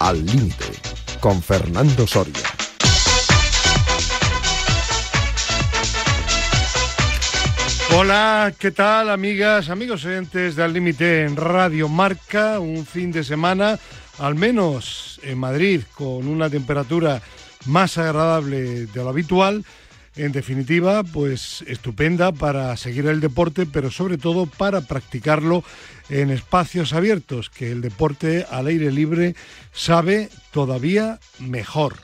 Al límite con Fernando Soria. Hola, ¿qué tal amigas, amigos oyentes de Al Límite en Radio Marca? Un fin de semana, al menos en Madrid, con una temperatura más agradable de lo habitual. En definitiva, pues estupenda para seguir el deporte, pero sobre todo para practicarlo en espacios abiertos, que el deporte al aire libre sabe todavía mejor.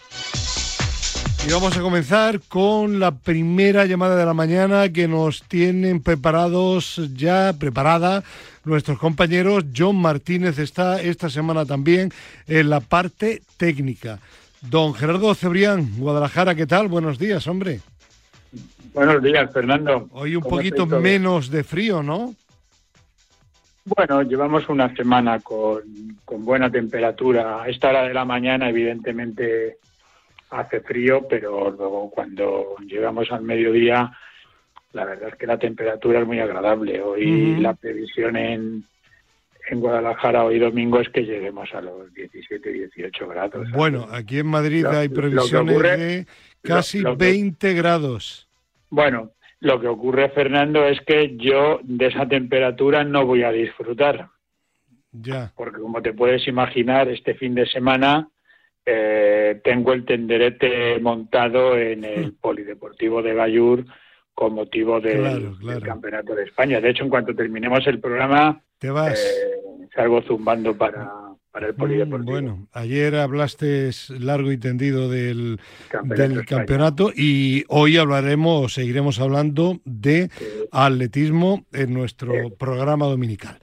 Y vamos a comenzar con la primera llamada de la mañana que nos tienen preparados ya, preparada nuestros compañeros. John Martínez está esta semana también en la parte técnica. Don Gerardo Cebrián, Guadalajara, ¿qué tal? Buenos días, hombre. Buenos días, Fernando. Hoy un poquito menos de frío, ¿no? Bueno, llevamos una semana con, buena temperatura. A esta hora de la mañana, evidentemente, hace frío, pero luego cuando llegamos al mediodía, la verdad es que la temperatura es muy agradable. Hoy la previsión en, en Guadalajara hoy domingo es que lleguemos a los 17, 18 grados. Bueno, aquí en Madrid hay previsiones de casi 20 grados. Bueno, lo que ocurre, Fernando, es que yo de esa temperatura no voy a disfrutar. Ya. Porque como te puedes imaginar, este fin de semana eh, tengo el tenderete montado en el Polideportivo de Bayur con motivo del, Campeonato de España. De hecho, en cuanto terminemos el programa, te vas. Eh, salgo zumbando para, para el polideportivo. bueno, ayer hablaste largo y tendido del campeonato, y hoy hablaremos, seguiremos hablando de atletismo en nuestro programa dominical.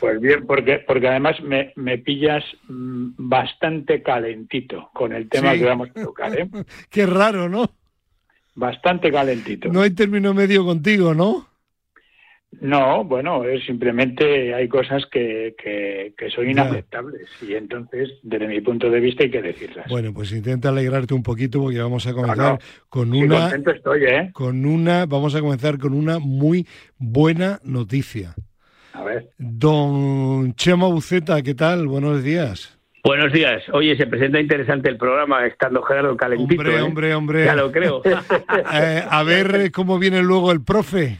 Pues bien, porque, porque además me, me pillas mm, bastante calentito con el tema que vamos a tocar. ¿eh? Qué raro, ¿no? Bastante calentito. No hay término medio contigo, ¿no? No, bueno, es simplemente hay cosas que, que, son inaceptables y entonces, desde mi punto de vista, hay que decirlas. Bueno, pues intenta alegrarte un poquito porque vamos a comenzar con una. estoy, ¿eh? Con una, vamos a comenzar con una muy buena noticia. A ver. Don Chema Buceta, ¿qué tal? Buenos días. Buenos días. Oye, se presenta interesante el programa, estando Gerardo calentito. Hombre, ¿eh? hombre, hombre. Ya lo creo. Eh, a ver cómo viene luego el profe.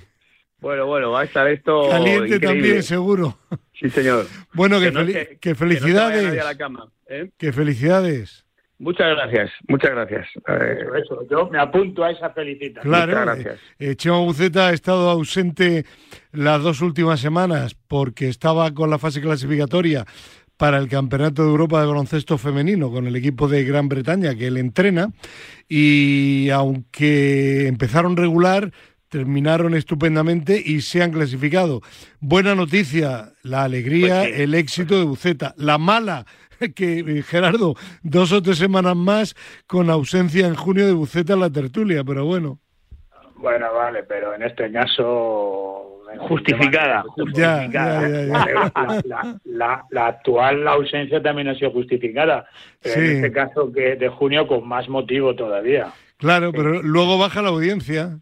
Bueno, bueno, va a estar esto. Caliente también, seguro. Sí, señor. Bueno, que, felicidades. Que, felicidades. Muchas gracias, muchas gracias. Eso, yo me apunto a esa felicitación. Claro, Muchas gracias. Eh, Chema Buceta ha estado ausente las dos últimas semanas porque estaba con la fase clasificatoria para el Campeonato de Europa de Baloncesto Femenino con el equipo de Gran Bretaña que él entrena y aunque empezaron regular, terminaron estupendamente y se han clasificado. Buena noticia, la alegría, pues el éxito de Buceta. La mala, que eh, Gerardo, dos o tres semanas más con ausencia en junio de Buceta en la tertulia, pero bueno. Bueno, vale, pero en este caso justificada. La, actual ausencia también ha sido justificada, pero en este caso que de junio con más motivo todavía. Claro, pero luego baja la audiencia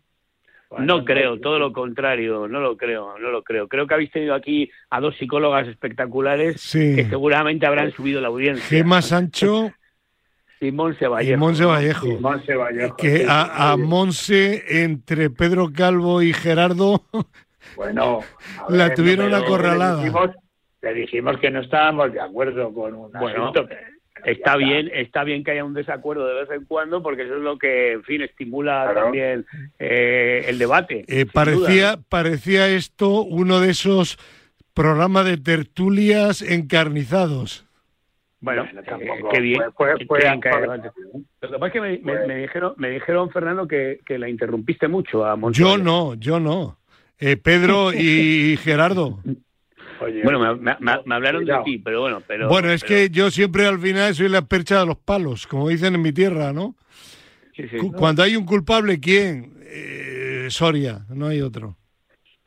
no creo, todo lo contrario, no lo creo, no lo creo. Creo que habéis tenido aquí a dos psicólogas espectaculares que seguramente habrán subido la audiencia. Gema Sancho y Monse Vallejo. Y Monse Vallejo. Que a, Monse, entre Pedro Calvo y Gerardo, bueno, la tuvieron acorralada. Le dijimos, que no estábamos de acuerdo con un bueno, Está bien, está bien que haya un desacuerdo de vez en cuando, porque eso es lo que, en fin, estimula también eh, el debate. Eh, parecía, parecía esto uno de esos programas de tertulias encarnizados. Bueno, qué bien. Lo que pasa es que me, dijeron, me dijeron, Fernando, que, que la interrumpiste mucho a Yo no, yo no. Eh, Pedro y Gerardo bueno, me, hablaron de ti, pero bueno. Pero, bueno, es que yo siempre al final soy la percha de los palos, como dicen en mi tierra, ¿no? Cuando hay un culpable, ¿quién? Eh, Soria, no hay otro.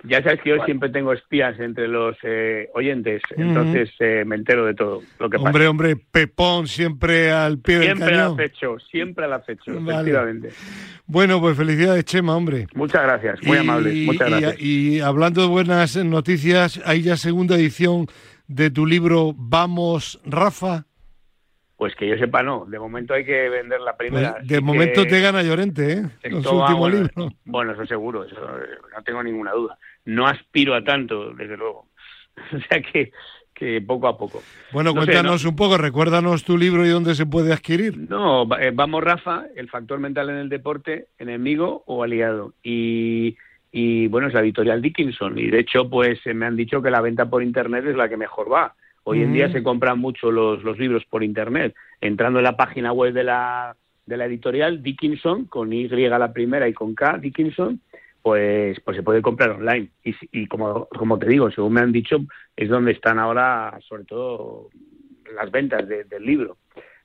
Ya sabes que yo siempre tengo espías entre los eh, oyentes, entonces eh, me entero de todo lo que hombre, Hombre, Pepón siempre al pie del cañón. Siempre al acecho, siempre al acecho, efectivamente. Bueno, pues felicidades, Chema, hombre. Muchas gracias, muy amable, muchas gracias. Y, hablando de buenas noticias, hay ya segunda edición de tu libro Vamos, Rafa. Pues que yo sepa, no. De momento hay que vender la primera. Pues de momento te gana Llorente, ¿eh? Con su último bueno, libro. Bueno, eso seguro, eso no tengo ninguna duda. No aspiro a tanto, desde luego. o sea que, que poco a poco. Bueno, cuéntanos un poco, recuérdanos tu libro y dónde se puede adquirir. No, eh, vamos Rafa, el factor mental en el deporte, enemigo o aliado. Y, y bueno, es la editorial Dickinson. Y de hecho, pues me han dicho que la venta por internet es la que mejor va Hoy en día se compran mucho los, los libros por Internet. Entrando en la página web de la, de la editorial Dickinson, con Y la primera y con K, Dickinson, pues, pues se puede comprar online. Y, y como, como te digo, según me han dicho, es donde están ahora, sobre todo, las ventas del libro.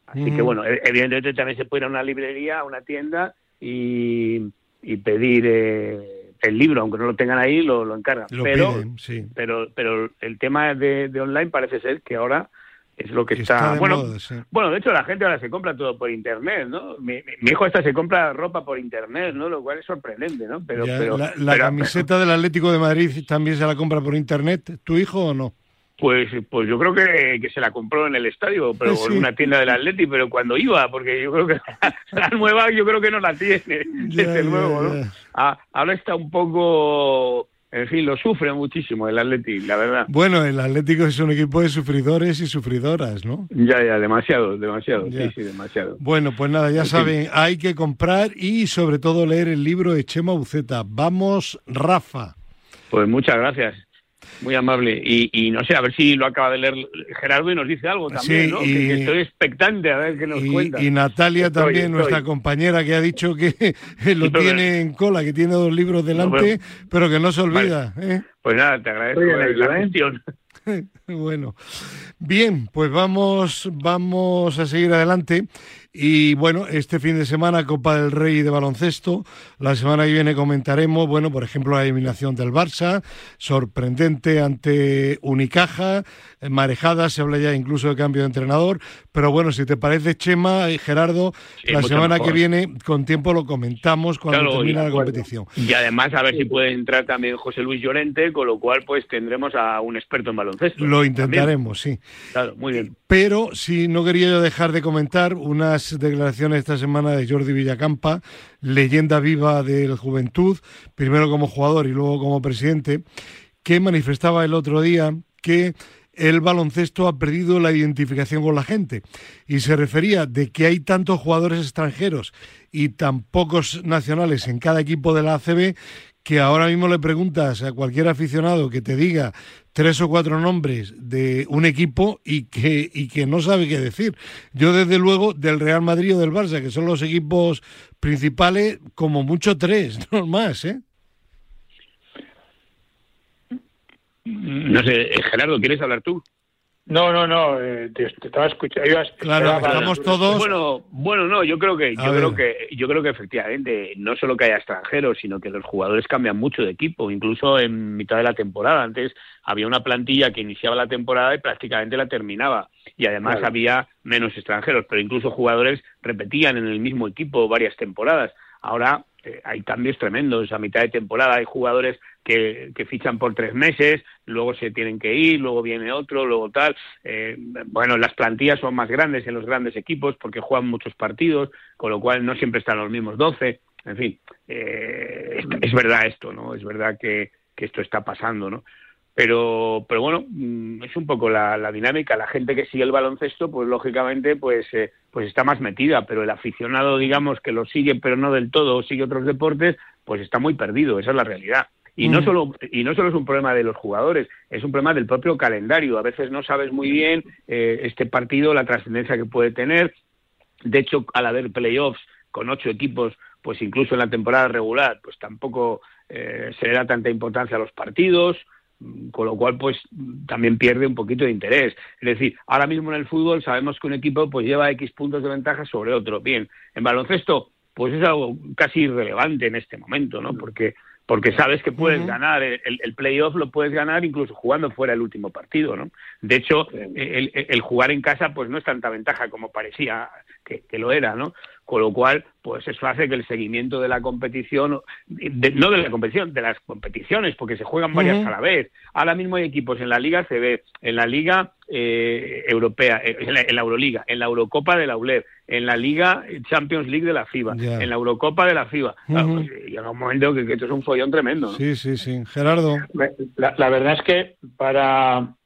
Así que bueno, e, evidentemente también se puede ir a una librería, a una tienda y, y pedir eh, el libro, aunque no lo tengan ahí, lo, lo encargan. pero, pero, pero el tema de, de, online parece ser que ahora es lo que está, bueno bueno de hecho la gente ahora se compra todo por internet no mi, hijo hasta se compra ropa por internet no lo cual es sorprendente no pero, la, camiseta del Atlético de Madrid también se la compra por internet. Tu hijo o no pues, pues yo creo que, que se la compró en el estadio, pero en una tienda del Atleti, pero cuando iba, porque yo creo que la nueva yo creo que no la tiene, desde luego, ¿no? Ah, ahora está un poco, en fin, lo sufre muchísimo el Atleti, la verdad. Bueno, el Atlético es un equipo de sufridores y sufridoras, ¿no? Ya, ya, demasiado, demasiado, sí, sí, demasiado. Bueno, pues nada, ya saben, hay que comprar y sobre todo leer el libro de Chema Buceta. Vamos, Rafa. Pues muchas gracias. Muy amable. Y, no sé, a ver si lo acaba de leer Gerardo y nos dice algo también, ¿no? que, estoy expectante a ver qué nos cuenta. Y Natalia también, nuestra compañera, que ha dicho que lo tiene en cola, que tiene dos libros delante, pero que no se olvida. ¿eh? Pues nada, te agradezco la, gestión. bueno, bien, pues vamos, vamos a seguir adelante. Y bueno, este fin de semana Copa del Rey de baloncesto. La semana que viene comentaremos, bueno, por ejemplo, la eliminación del Barça, sorprendente ante Unicaja, marejada, se habla ya incluso de cambio de entrenador. Pero bueno, si te parece, Chema y Gerardo, la semana que viene con tiempo lo comentamos cuando termine la competición. Y además a ver si puede entrar también José Luis Llorente, con lo cual pues tendremos a un experto en baloncesto. Lo intentaremos, sí. Claro, muy bien. Pero si no quería yo dejar de comentar unas declaraciones esta semana de Jordi Villacampa, leyenda viva del Juventud, primero como jugador y luego como presidente, que manifestaba el otro día que el baloncesto ha perdido la identificación con la gente. Y se refería de que hay tantos jugadores extranjeros y tan pocos nacionales en cada equipo de la ACB que ahora mismo le preguntas a cualquier aficionado que te diga tres o cuatro nombres de un equipo y que, y que no sabe qué decir. Yo desde luego del Real Madrid o del Barça, que son los equipos principales, como mucho tres, no más, ¿eh? No sé, Gerardo, ¿quieres hablar tú? No, no, no, eh, te, estaba escuchando. claro, estamos todos. Bueno, bueno, no, yo creo que, yo creo que, yo creo que efectivamente no solo que haya extranjeros, sino que los jugadores cambian mucho de equipo, incluso en mitad de la temporada. Antes había una plantilla que iniciaba la temporada y prácticamente la terminaba, y además había menos extranjeros, pero incluso jugadores repetían en el mismo equipo varias temporadas. Ahora eh, hay cambios tremendos a mitad de temporada, hay jugadores que, que, fichan por tres meses, luego se tienen que ir, luego viene otro, luego tal. Eh, bueno, las plantillas son más grandes en los grandes equipos porque juegan muchos partidos, con lo cual no siempre están los mismos doce. En fin, eh, es, verdad esto, ¿no? Es verdad que, que esto está pasando, ¿no? Pero pero bueno mm, es un poco la, dinámica. La gente que sigue el baloncesto pues lógicamente pues eh, pues está más metida pero el aficionado digamos que lo sigue pero no del todo o sigue otros deportes pues está muy perdido esa es la realidad. Y no mm. solo y no solo es un problema de los jugadores es un problema del propio calendario. A veces no sabes muy bien eh, este partido la trascendencia que puede tener. De hecho al haber playoffs con ocho equipos pues incluso en la temporada regular pues tampoco eh, se le da tanta importancia a los partidos con lo cual pues también pierde un poquito de interés. Es decir, ahora mismo en el fútbol sabemos que un equipo pues lleva X puntos de ventaja sobre otro. Bien, en baloncesto pues es algo casi irrelevante en este momento, ¿no? Porque porque sabes que puedes ganar el, el, playoff lo puedes ganar incluso jugando fuera el último partido, ¿no? De hecho, el, el, jugar en casa pues no es tanta ventaja como parecía que, que lo era, ¿no? Con lo cual, pues eso hace que el seguimiento de la competición, no de la competición, de las competiciones, porque se juegan varias a la vez. Ahora mismo hay equipos en la Liga CB, en la Liga eh, Europea, eh, en la, Euroliga, en la Eurocopa de la ULEB, en la Liga Champions League de la FIBA, en la Eurocopa de la FIBA. Pues, llega un momento que, esto es un follón tremendo. Sí, sí, sí. Gerardo. La, verdad es que para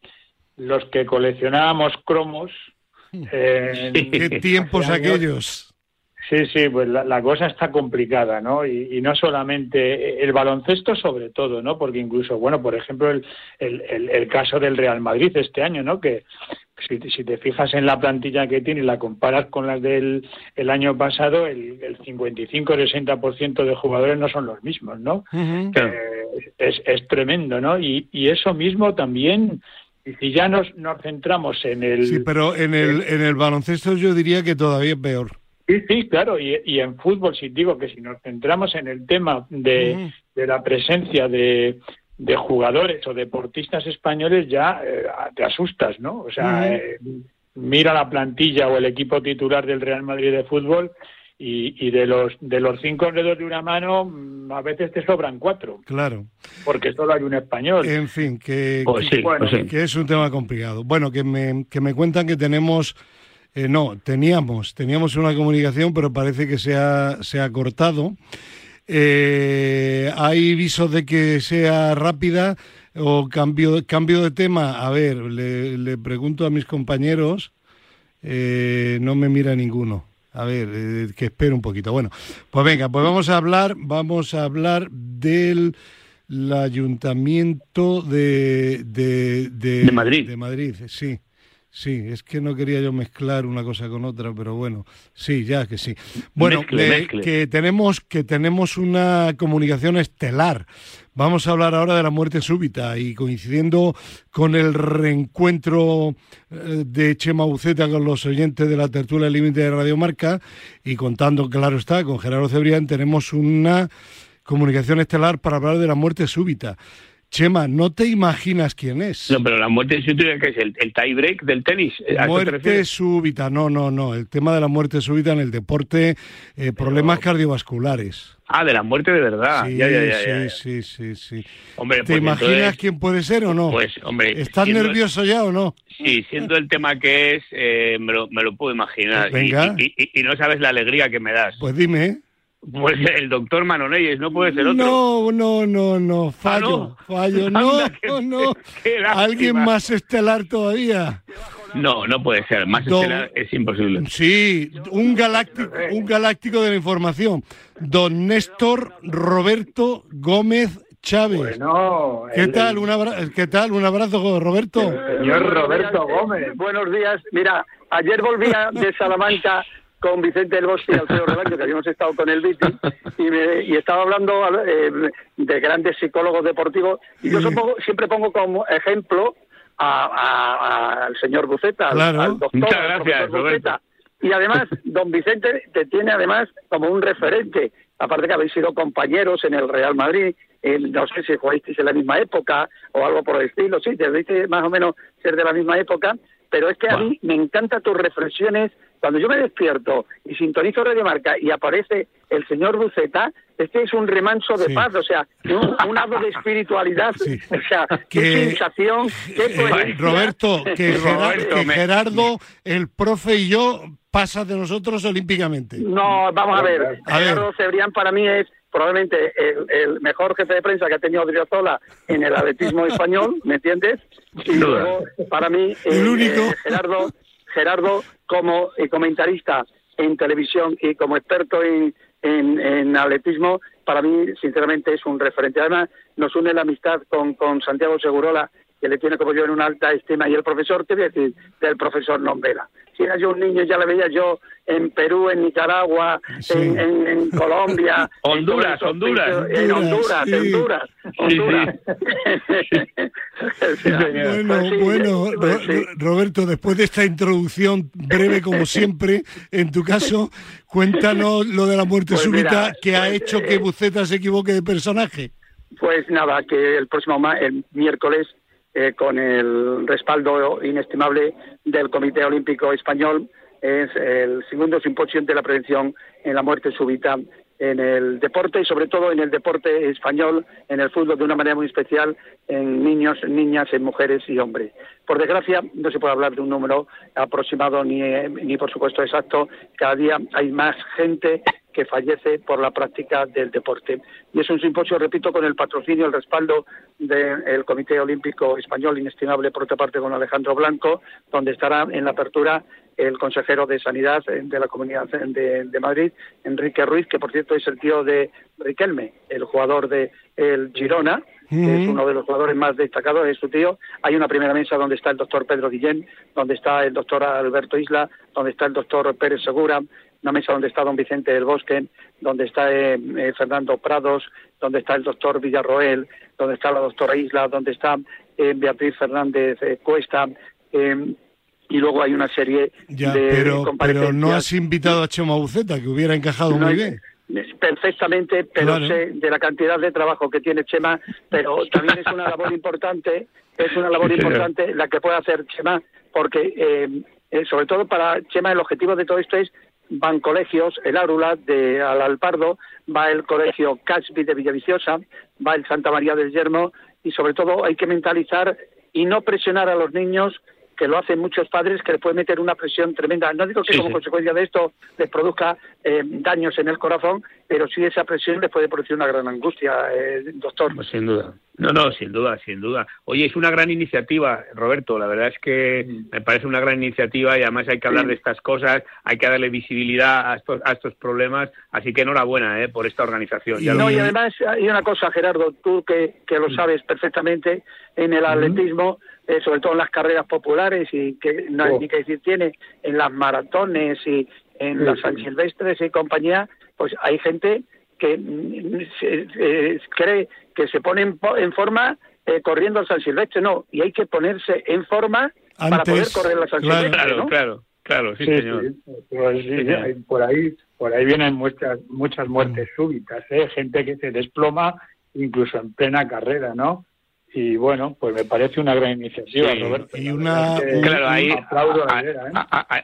los que coleccionábamos cromos... ¿Qué tiempos aquellos? Sí, sí, pues la, cosa está complicada, ¿no? Y, no solamente el baloncesto, sobre todo, ¿no? Porque incluso, bueno, por ejemplo, el, el, el caso del Real Madrid este año, ¿no? Que si, si, te fijas en la plantilla que tiene y la comparas con las del el año pasado, el, el 55-60% de jugadores no son los mismos, ¿no? Eh, es, es tremendo, ¿no? Y, y eso mismo también y si ya nos, nos centramos en el... Sí, pero en el, en el baloncesto yo diría que todavía es peor. Sí, sí, claro, y, y, en fútbol, si digo que si nos centramos en el tema de, de la presencia de, de, jugadores o deportistas españoles, ya eh, te asustas, ¿no? O sea, eh, mira la plantilla o el equipo titular del Real Madrid de fútbol y, y, de los de los cinco dedos de una mano mm, a veces te sobran cuatro. Claro. Porque solo hay un español. En fin, que, pues pues que es un tema complicado. Bueno, que me, que me cuentan que tenemos eh, no, teníamos, teníamos una comunicación, pero parece que se ha, se ha cortado. Eh, ¿Hay visos de que sea rápida o cambio, cambio de tema? A ver, le, pregunto a mis compañeros, eh, no me mira ninguno. A ver, que espere un poquito. Bueno, pues venga, pues vamos a hablar, vamos a hablar del ayuntamiento de, de, de, Madrid. De Madrid, sí. Sí, es que no quería yo mezclar una cosa con otra, pero bueno, sí, ya que sí. Bueno, que tenemos que tenemos una comunicación estelar. Vamos a hablar ahora de la muerte súbita y coincidiendo con el reencuentro eh, de Chema Buceta con los oyentes de la tertulia límite de Radio Marca y contando, claro está, con Gerardo Cebrián, tenemos una comunicación estelar para hablar de la muerte súbita. Chema, no te imaginas quién es. No, pero la muerte súbita que es el, el tie break del tenis. Muerte súbita, no, no, no. El tema de la muerte súbita en el deporte, eh, problemas cardiovasculares. Ah, de la muerte de verdad. Sí, sí, sí, sí, Hombre, ¿Te pues imaginas quién puede ser o no? Pues, hombre. ¿Estás nervioso ya o no? Sí, siendo el tema que es, eh, me, lo, me, lo, puedo imaginar. venga. Y, y, no sabes la alegría que me das. Pues dime. Pues el doctor Manonelles, no puede ser otro. No, no, no, no, fallo, ah, fallo, no, no, no. Alguien más estelar todavía. No, no puede ser, más estelar es imposible. Sí, un galáctico, un galáctico de la información. Don Néstor Roberto Gómez Chávez. Bueno, ¿Qué tal? Un abrazo, ¿Qué tal? Un abrazo, Roberto. señor Roberto Gómez. Buenos días. Mira, ayer volvía de Salamanca con Vicente del Bosque y Alfredo Rebaño, que habíamos estado con el Viti, y, estaba hablando eh, de grandes psicólogos deportivos, y yo siempre pongo como ejemplo al señor Buceta, al, doctor Muchas Buceta. Y además, don Vicente te tiene además como un referente, aparte que habéis sido compañeros en el Real Madrid, no sé si jugasteis en la misma época o algo por el estilo, sí, te más o menos ser de la misma época, pero es que a mí me encantan tus reflexiones cuando yo me despierto y sintonizo Radio Marca y aparece el señor Buceta, este es un remanso de paz, o sea, un, algo de espiritualidad, o sea, qué sensación, qué eh, Roberto, que, Gerardo, el profe y yo pasa de nosotros olímpicamente. No, vamos a ver, Gerardo Cebrián para mí es probablemente el, mejor jefe de prensa que ha tenido Driozola en el atletismo español, ¿me entiendes? Y luego, para mí, el único. Eh, Gerardo Gerardo como eh, comentarista en televisión y como experto en, en, atletismo, para mí, sinceramente, es un referente. Además, nos une la amistad con, con Santiago Segurola, que le tiene como yo en una alta estima, y el profesor, ¿qué voy a decir del profesor Nombela? Si era yo un niño, ya le veía yo en Perú, en Nicaragua, en, Colombia. Honduras, Honduras. En Honduras, Honduras, Honduras. bueno, bueno, Roberto, después de esta introducción breve como siempre, en tu caso, cuéntanos lo de la muerte pues súbita que ha pues, hecho que eh, Buceta se equivoque de personaje. Pues nada, que el próximo el miércoles, eh, con el respaldo inestimable del Comité Olímpico Español, es el segundo simposio de la prevención en la muerte súbita en el deporte y sobre todo en el deporte español, en el fútbol de una manera muy especial, en niños, niñas, en mujeres y hombres. Por desgracia, no se puede hablar de un número aproximado ni, ni por supuesto exacto. Cada día hay más gente que fallece por la práctica del deporte. Y es un simposio, repito, con el patrocinio, el respaldo del Comité Olímpico Español, inestimable por otra parte con Alejandro Blanco, donde estará en la apertura el consejero de Sanidad de la Comunidad de, Madrid, Enrique Ruiz, que por cierto es el tío de Riquelme, el jugador de el Girona, que es uno de los jugadores más destacados, es su tío. Hay una primera mesa donde está el doctor Pedro Guillén, donde está el doctor Alberto Isla, donde está el doctor Pérez Segura, una mesa donde está don Vicente del Bosque, donde está eh, eh, Fernando Prados, donde está el doctor Villarroel, donde está la doctora Isla, donde está eh, Beatriz Fernández Cuesta, y luego hay una serie de pero, pero no has invitado a Chema Buceta, que hubiera encajado muy bien. Perfectamente, pero sé de la cantidad de trabajo que tiene Chema, pero también es una labor importante, es una labor importante la que puede hacer Chema, porque sobre todo para Chema el objetivo de todo esto es van colegios, el Árula de Alalpardo, va el colegio Casby de Villaviciosa, va el Santa María del Yermo y sobre todo hay que mentalizar y no presionar a los niños que lo hacen muchos padres que le puede meter una presión tremenda. No digo que como consecuencia de esto les produzca eh, daños en el corazón, pero sí esa presión les puede producir una gran angustia, eh, doctor. Pues sin duda. No, no, sin duda, sin duda. Oye, es una gran iniciativa, Roberto. La verdad es que mm. me parece una gran iniciativa y además hay que hablar de estas cosas, hay que darle visibilidad a estos, a estos problemas. Así que enhorabuena eh, por esta organización. No, y además hay una cosa, Gerardo, tú que, que lo mm. sabes perfectamente, en el atletismo, eh, sobre todo en las carreras populares y que no hay oh. ni que decir tiene, en las maratones y en las San Silvestres y compañía, pues hay gente que mm, eh, cree que se pone en, forma eh, corriendo al San Silvestre, no, y hay que ponerse en forma para poder correr la San Silvestre, claro, Claro, claro, sí, señor. Pues por ahí, por ahí vienen muchas, muchas muertes súbitas, ¿eh? gente que se desploma incluso en plena carrera, ¿no? Y bueno, pues me parece una gran iniciativa, Roberto. Y una, claro, ahí,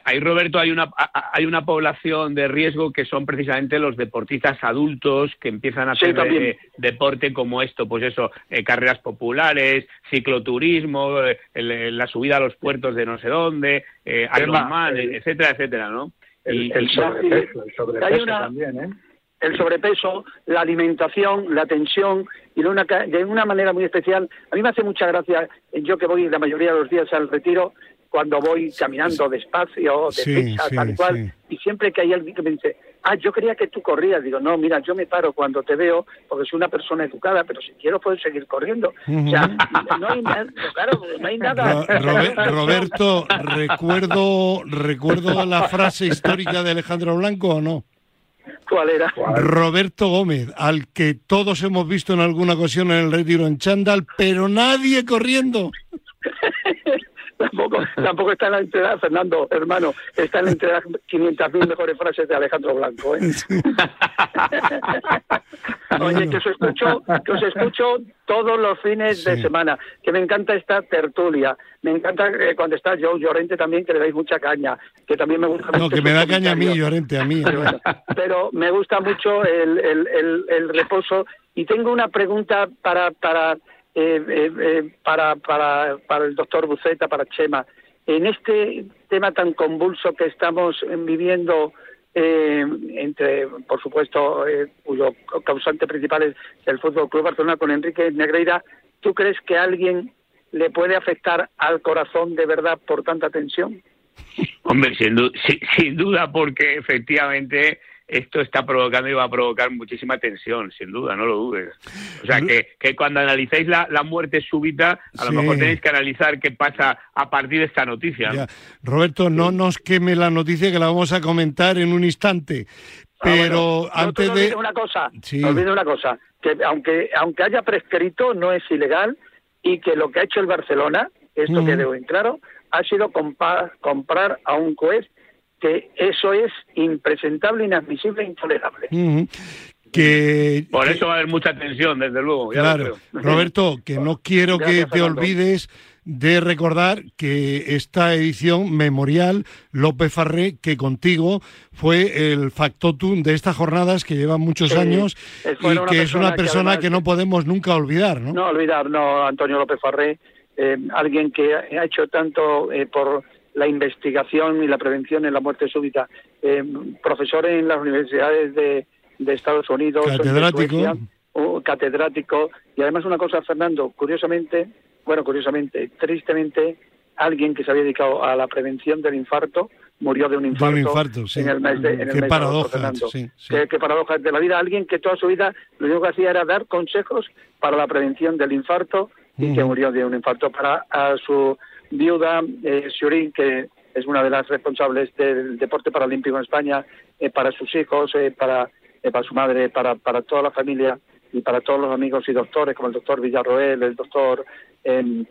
ahí, Roberto, hay una, hay una población de riesgo que son precisamente los deportistas adultos que empiezan a hacer eh, deporte como esto, pues eso, eh, carreras populares, cicloturismo, eh, la subida a los puertos de no sé dónde, eh, Ironman, etcétera, etcétera, ¿no? El, el sobrepeso, el sobrepeso también, ¿eh? el sobrepeso, la alimentación, la tensión y de una, de una manera muy especial. A mí me hace mucha gracia, yo que voy la mayoría de los días al retiro, cuando voy caminando despacio, de tal cual, y siempre que hay alguien que me dice, ah, yo quería que tú corrías, digo, no, mira, yo me paro cuando te veo porque soy una persona educada, pero si quiero puedo seguir corriendo. O sea, no hay, nada, claro, no hay nada. Roberto, recuerdo, recuerdo la frase histórica de Alejandro Blanco o no? ¿Cuál era? Roberto Gómez, al que todos hemos visto en alguna ocasión en el retiro en chándal, pero nadie corriendo. Tampoco, tampoco está en la entrega, Fernando, hermano, está en la entrega 500.000 mejores frases de Alejandro Blanco. ¿eh? Oye, que os, escucho, que os escucho todos los fines de semana, que me encanta esta tertulia, me encanta eh, cuando está Joe Llorente también, que le dais mucha caña, que también me gusta No, que me da caña a mí, Llorente, a mí. Pero, me gusta mucho el, el, el, el reposo y tengo una pregunta para... para eh, eh, eh, para, para, para el doctor Buceta, para Chema. En este tema tan convulso que estamos viviendo, entre, por supuesto, cuyo causante principal es el Fútbol Club Barcelona con Enrique Negreira, ¿tú crees que alguien le puede afectar al corazón de verdad por tanta tensión? Hombre, sin duda porque efectivamente esto está provocando y va a provocar muchísima tensión, sin duda, no lo dudes. O sea, que, que cuando analicéis la, la muerte súbita, a lo mejor tenéis que analizar qué pasa a partir de esta noticia. Roberto, no nos queme la noticia que la vamos a comentar en un instante. Ah, Pero antes no de... Una cosa, sí. una cosa, que aunque, aunque haya prescrito, no es ilegal y que lo que ha hecho el Barcelona, esto que debo en claro, ha sido comprar, comprar a un juez que eso es impresentable, inadmisible, intolerable. Que, Por eso va a haber mucha tensión, desde luego. claro, Roberto, que no quiero que te olvides de recordar que esta edición memorial López Farré, que contigo fue el factotum de estas jornadas que llevan muchos años y que es una persona que, no podemos nunca olvidar, ¿no? No olvidar, no, Antonio López Farré, eh, alguien que ha hecho tanto eh, por la investigación y la prevención en la muerte súbita, eh, profesor en las universidades de, Estados Unidos, catedrático. catedrático, y además una cosa, Fernando, curiosamente, bueno, curiosamente, tristemente, alguien que se había dedicado a la prevención del infarto murió de un infarto, en el mes de, en qué paradoja, sí, Qué, paradoja de la vida. Alguien que toda su vida lo único que hacía era dar consejos para la prevención del infarto y que murió de un infarto. Para a su viuda, eh, que es una de las responsables del deporte paralímpico en España, eh, para sus hijos, eh, para, eh, para su madre, para, toda la familia y para todos los amigos y doctores, como el doctor Villarroel, el doctor en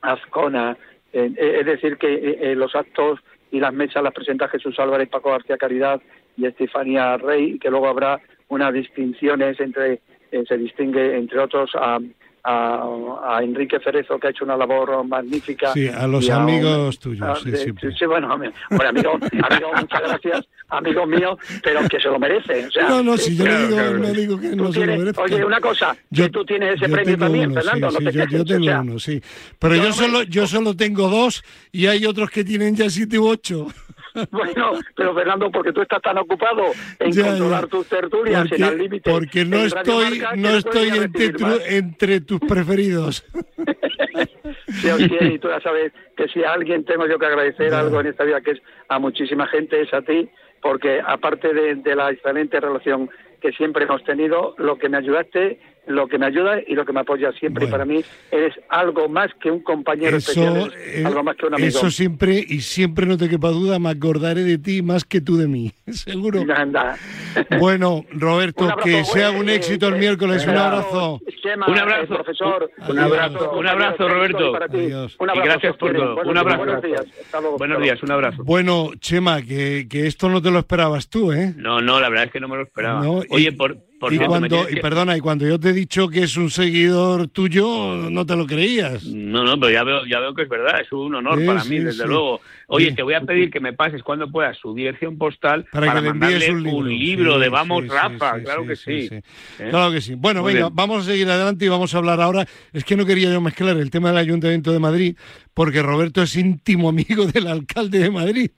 Azcona. es decir, que eh, los actos y las mesas las presenta Jesús Álvarez, Paco García Caridad y Estefanía Rey, que luego habrá unas distinciones entre, se distingue entre otros a, a, Enrique Cerezo, que ha hecho una labor magnífica. Sí, a los amigos tuyos. sí, sí, sí, bueno, amigo, amigo, muchas gracias, amigo mío, pero que se lo merece. O sea, no, no, si yo no, digo, no digo que no se lo merezca. Oye, una cosa, yo, tú tienes ese premio también, Fernando, no te yo, yo, tengo uno, sí. Pero yo, solo, yo solo tengo dos y hay otros que tienen ya siete u ocho. Bueno, pero Fernando, porque tú estás tan ocupado en controlar tus tertulias porque, en el límite. Porque no estoy, no estoy entre, entre, tus preferidos. sí, y tú ya sabes que si a alguien tengo yo que agradecer algo en esta vida, que es a muchísima gente, es a ti, porque aparte de, de la excelente relación que siempre hemos tenido, lo que me ayudaste lo que me ayuda y lo que me apoya siempre. para mí eres algo más que un compañero especial, algo más que un amigo. Eso siempre, y siempre no te quepa duda, me acordaré de ti más que tú de mí, seguro. Bueno, Roberto, que sea un eh, éxito el eh, miércoles. un abrazo. un abrazo, profesor. Un abrazo, un abrazo, Roberto. Y gracias por todo. un abrazo. Buenos días. Buenos días, un abrazo. Bueno, Chema, que, que esto no te lo esperabas tú, ¿eh? No, no, la verdad es que no me lo esperaba. Oye, por y cuando, y perdona, y cuando yo te he dicho que es un seguidor tuyo, no te lo creías. No, no, pero ya veo, ya veo que es verdad, es un honor para mí, desde luego. Oye, te voy a pedir que me pases cuando puedas su dirección postal para, que mandarle un libro, de Vamos Rafa, claro que sí. ¿Eh? Claro que sí. Bueno, venga, vamos a seguir adelante y vamos a hablar ahora. Es que no quería yo mezclar el tema del Ayuntamiento de Madrid, porque Roberto es íntimo amigo del alcalde de Madrid.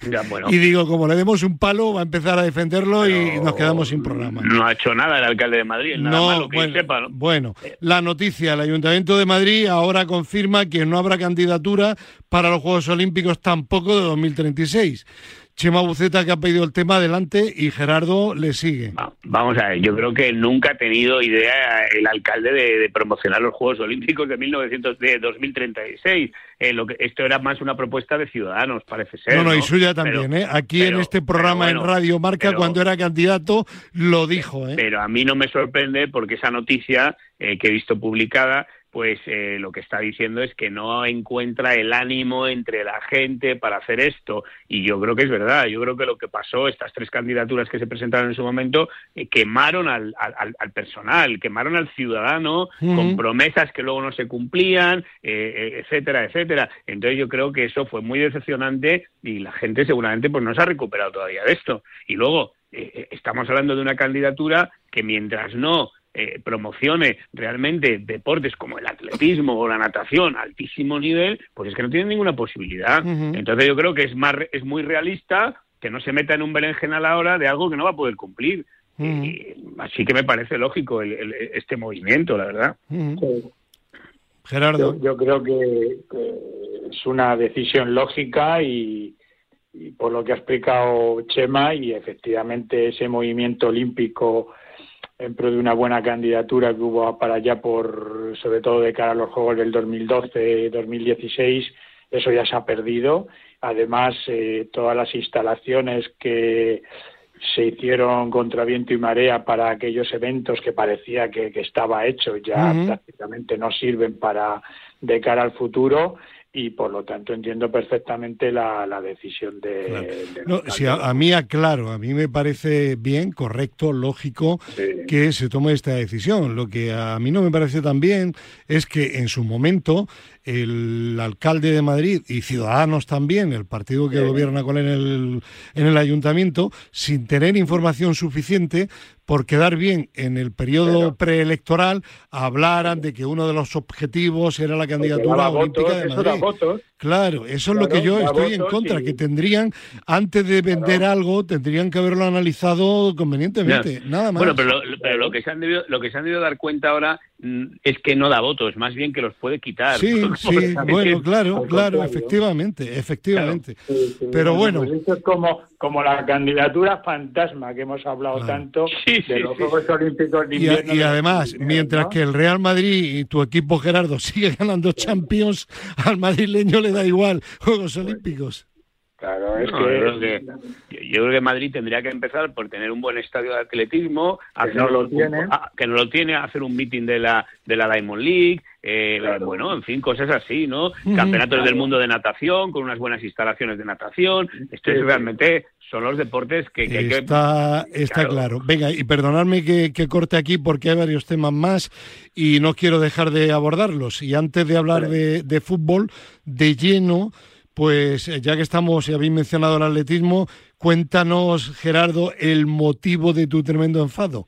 Y digo, como le demos un palo, va a empezar a defenderlo y nos quedamos sin programa. No ha hecho nada el alcalde de Madrid, nada no, malo que bueno, sepa. Bueno, la noticia, el Ayuntamiento de Madrid ahora confirma que no habrá candidatura para los Juegos Olímpicos tampoco de 2036. Chema Buceta que ha pedido el tema adelante y Gerardo le sigue. Vamos a ver, yo creo que nunca ha tenido idea el alcalde de, promocionar los Juegos Olímpicos de, 1900, de 2036. Eh, lo que, esto era más una propuesta de ciudadanos, parece ser. No, no, y suya también. ¿eh? Aquí en este programa en Radio Marca, cuando era candidato, lo dijo. ¿eh? Pero a mí no me sorprende porque esa noticia eh, que he visto publicada pues eh, lo que está diciendo es que no encuentra el ánimo entre la gente para hacer esto. Y yo creo que es verdad. Yo creo que lo que pasó, estas tres candidaturas que se presentaron en su momento, eh, quemaron al, al, personal, quemaron al ciudadano con promesas que luego no se cumplían, eh, etcétera, etcétera. Entonces yo creo que eso fue muy decepcionante y la gente seguramente pues no se ha recuperado todavía de esto. Y luego estamos hablando de una candidatura que mientras no eh, promocione realmente deportes como el atletismo o la natación a altísimo nivel, pues es que no tiene ninguna posibilidad. Entonces yo creo que es, más, es muy realista que no se meta en un berenjen a la hora de algo que no va a poder cumplir. así que me parece lógico este movimiento, la verdad. Gerardo. Yo, creo que, es una decisión lógica y, por lo que ha explicado Chema y efectivamente ese movimiento olímpico en pro de una buena candidatura que hubo para allá por, sobre todo de cara a los Juegos del 2012-2016, eso ya se ha perdido. Además, eh, todas las instalaciones que se hicieron contra viento y marea para aquellos eventos que parecía que, estaba hecho ya prácticamente no sirven para de cara al futuro y por lo tanto entiendo perfectamente la, decisión de... no, si a, mí aclaro, a mí me parece bien, correcto, lógico que se tome esta decisión. Lo que a mí no me parece tan bien es que en su momento el alcalde de Madrid y Ciudadanos también, el partido que gobierna con él en el, en el ayuntamiento, sin tener información suficiente, por quedar bien en el periodo preelectoral, hablaran de que uno de los objetivos era la candidatura olímpica de Madrid. Claro, eso es lo que yo estoy en contra, que tendrían, antes de vender algo, tendrían que haberlo analizado convenientemente, nada más. Bueno, pero, lo, que se han debido, lo que se han debido dar cuenta ahora mm, es que no da votos, más bien que los puede quitar. Sí, sí, bueno, claro, claro, efectivamente, efectivamente. pero bueno. Pues es como, como la candidatura fantasma que hemos hablado tanto de los Juegos Olímpicos de invierno. Y, además, mientras que el Real Madrid y tu equipo Gerardo sigue ganando Champions, al madrileño le da igual Juegos Olímpicos. Claro, es que... Yo, creo que Madrid tendría que empezar por tener un buen estadio de atletismo, que no lo tiene, que no lo tiene, hacer un meeting de la de la Diamond League, eh, bueno, en fin, cosas así, ¿no? Campeonatos del mundo de natación con unas buenas instalaciones de natación. Esto es realmente son los deportes que, hay que... Está, está claro. Venga, y perdonadme que, corte aquí porque hay varios temas más y no quiero dejar de abordarlos. Y antes de hablar de, de fútbol, de lleno pues eh, ya que estamos y habéis mencionado el atletismo, cuéntanos, Gerardo, el motivo de tu tremendo enfado.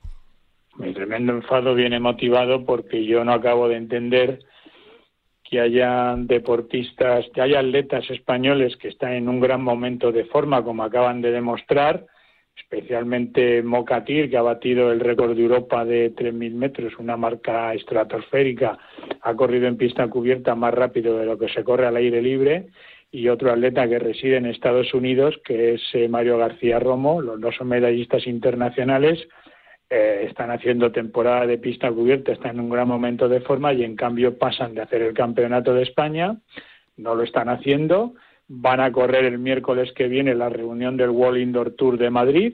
Mi tremendo enfado viene motivado porque yo no acabo de entender que haya deportistas, que haya atletas españoles que están en un gran momento de forma, como acaban de demostrar, especialmente Mocatir, que ha batido el récord de Europa de 3.000 metros, una marca estratosférica, ha corrido en pista cubierta más rápido de lo que se corre al aire libre, y otro atleta que reside en Estados Unidos, que es eh, Mario García Romo. Los dos son medallistas internacionales, eh, están haciendo temporada de pista cubierta, están en un gran momento de forma y en cambio pasan de hacer el campeonato de España, no lo están haciendo, van a correr el miércoles que viene la reunión del World Indoor Tour de Madrid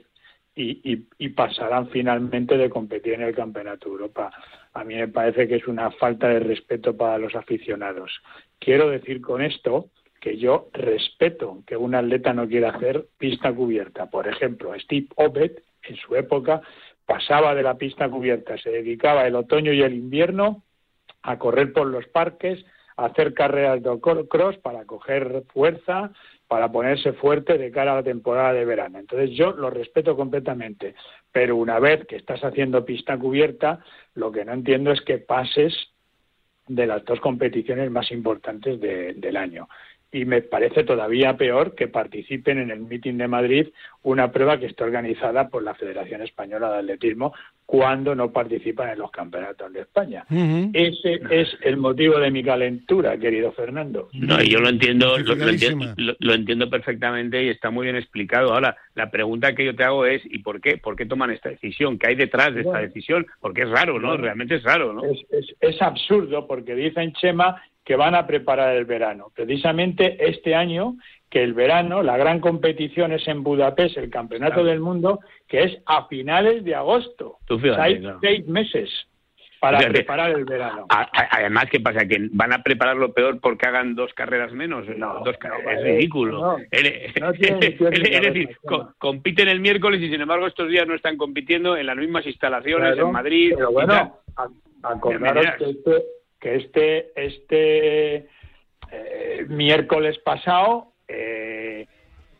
y, y pasarán finalmente de competir en el Campeonato de Europa. A mí me parece que es una falta de respeto para los aficionados. Quiero decir con esto que yo respeto que un atleta no quiera hacer pista cubierta. Por ejemplo, Steve Obet en su época pasaba de la pista cubierta, se dedicaba el otoño y el invierno a correr por los parques, a hacer carreras de cross para coger fuerza, para ponerse fuerte de cara a la temporada de verano. Entonces yo lo respeto completamente, pero una vez que estás haciendo pista cubierta, lo que no entiendo es que pases de las dos competiciones más importantes del año y me parece todavía peor que participen en el mitin de Madrid una prueba que está organizada por la Federación Española de Atletismo cuando no participan en los campeonatos de España. Ese es el motivo de mi calentura, querido Fernando. No, yo lo entiendo, lo, entiendo, lo, entiendo perfectamente y está muy bien explicado. Ahora, la pregunta que yo te hago es, ¿y por qué? ¿Por qué toman esta decisión? ¿Qué hay detrás de esta decisión? Porque es raro, ¿no? Realmente es raro, ¿no? Es, es, es absurdo porque dicen, Chema, que van a preparar el verano. Precisamente este año, que el verano, la gran competición es en Budapest, el Campeonato del Mundo, que es a finales de agosto. hay seis meses para preparar el verano. Además, ¿qué pasa? ¿Que van a prepararlo peor porque hagan dos carreras menos? No, dos es ridículo. es decir, compiten el miércoles y sin embargo estos días no están compitiendo en las mismas instalaciones en Madrid. Pero bueno, acordaros que este, que este, este eh, miércoles pasado... Eh,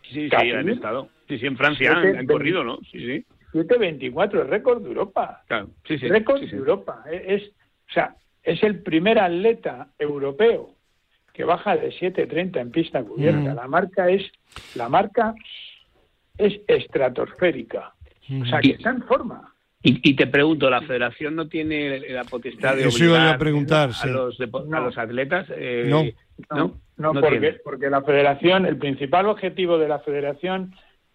sí, sí, han estado. Sí, sí, en Francia han, corrido, ¿no? Sí, sí. 7.24, es récord de Europa. Claro, sí, sí. Récord de Europa. Es, o sea, es el primer atleta europeo que baja de 7.30 en pista cubierta. Mm. La marca es la marca es estratosférica. O sea, que está en forma. Y, te pregunto, ¿la federación no tiene la potestad de obligar a, preguntar, a, los, a los atletas? Eh, no. No, no, porque, porque la federación, el principal objetivo de la federación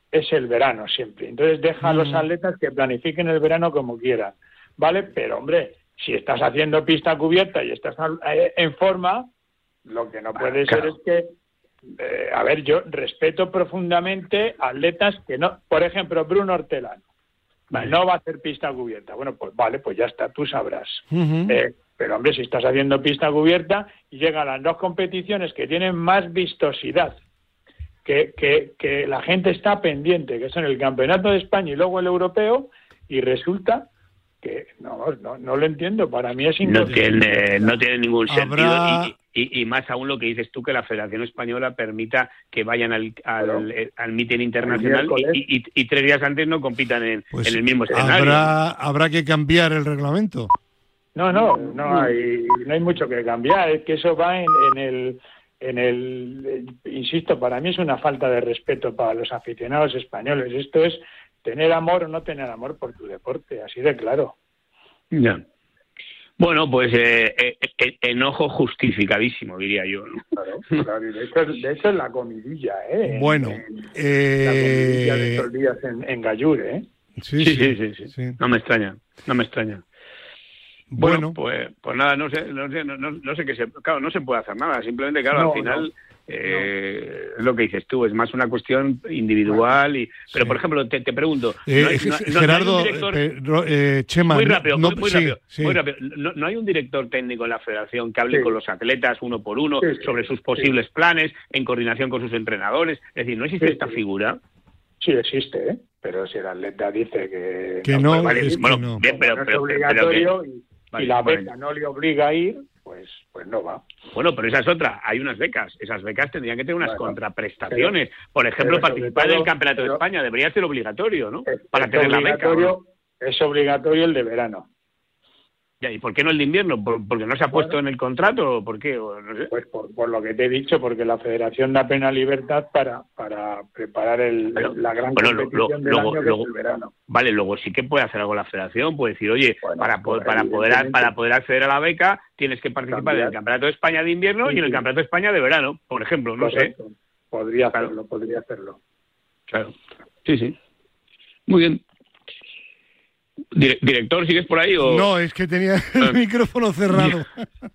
es el verano siempre. Entonces deja a los mm. atletas que planifiquen el verano como quieran, ¿vale? Pero hombre, si estás haciendo pista cubierta y estás eh, en forma, lo que no puede ser es que, eh, a ver, yo respeto profundamente atletas que no, por ejemplo, Bruno Hortelano no va a hacer pista cubierta. Bueno, pues vale, pues ya está, tú sabrás. Eh, Pero hombre, si estás haciendo pista cubierta y llegan las dos competiciones que tienen más vistosidad, que, que, que la gente está pendiente, que son el Campeonato de España y luego el Europeo, y resulta que no, no, no lo entiendo. Para mí es no tiene, no tiene ningún sentido. Y, y, más aún lo que dices tú, que la Federación Española permita que vayan al, al, eh, al mitin internacional y, y, tres días antes no compitan en, Pues en el mismo escenario. Habrá, habrá que cambiar el reglamento. No, no, no hay, no hay mucho que cambiar. Es que eso va en, en el en el, insisto, para mí es una falta de respeto para los aficionados españoles. Esto es tener amor o no tener amor por tu deporte, así de claro. Ya. Bueno, pues eh, eh, eh, enojo justificadísimo, diría yo. ¿no? Claro, claro, y de hecho, de hecho es la comidilla, ¿eh? Bueno, En- eh, la comidilla de estos días en, en Gallure, ¿eh? Sí, Sí, sí, sí, sí, sí. No me extraña, no me extraña. Bueno, Bueno, pues, pues nada, no sé, no sé, no, no- no sé qué se, claro, no se puede hacer nada. Simplemente, claro, No, al final eh, es lo que dices tú, es más una cuestión individual. y Pero Sí. por ejemplo, te, te pregunto, eh, ¿no hay- no- no- no hay Gerardo, director- eh, eh, Chema, muy no- rápido, no- muy, muy sí, rápido, sí. muy rápido. No, no hay un director técnico en la federación que hable Sí. con los atletas uno por uno Sí, sí, sobre sus sí. posibles planes, en coordinación con sus entrenadores. Es decir, no existe Sí, esta sí. figura. Sí existe, ¿eh? Pero si el atleta dice que... Que no, pues vale, es bueno, no. bien, pero, no pero- pero obligatorio que- y, Vale, y la vale. beca no le obliga a ir, pues, pues no va. Bueno, pero esa es otra. Hay unas becas. Esas becas tendrían que tener unas Bueno, contraprestaciones. Por ejemplo, participar todo- en el Campeonato pero- de España debería ser obligatorio, ¿no? Es- Para es tener la beca. ¿o no? Es obligatorio el de verano. Ya, ¿Y por qué no el de invierno? ¿Por- ¿Porque no se ha puesto en el contrato o por qué? O no sé. Pues por, por lo que te he dicho, porque la federación da plena libertad para, para preparar el, la gran bueno, lo- competición lo- del luego- año, que luego- es el verano. Vale, luego sí que puede hacer algo la federación. Puede decir, oye, Bueno, para, po- pues, para, poder, para poder acceder a la beca tienes que participar en el Cambiar. Campeonato de España de invierno Sí, y en el. Campeonato de España de verano, por ejemplo. No sé. Podría Claro. hacerlo, podría hacerlo. Claro. Sí, sí. Muy bien. Dire- ¿Director, sigues por ahí? O... No, es que tenía el Ah. micrófono cerrado.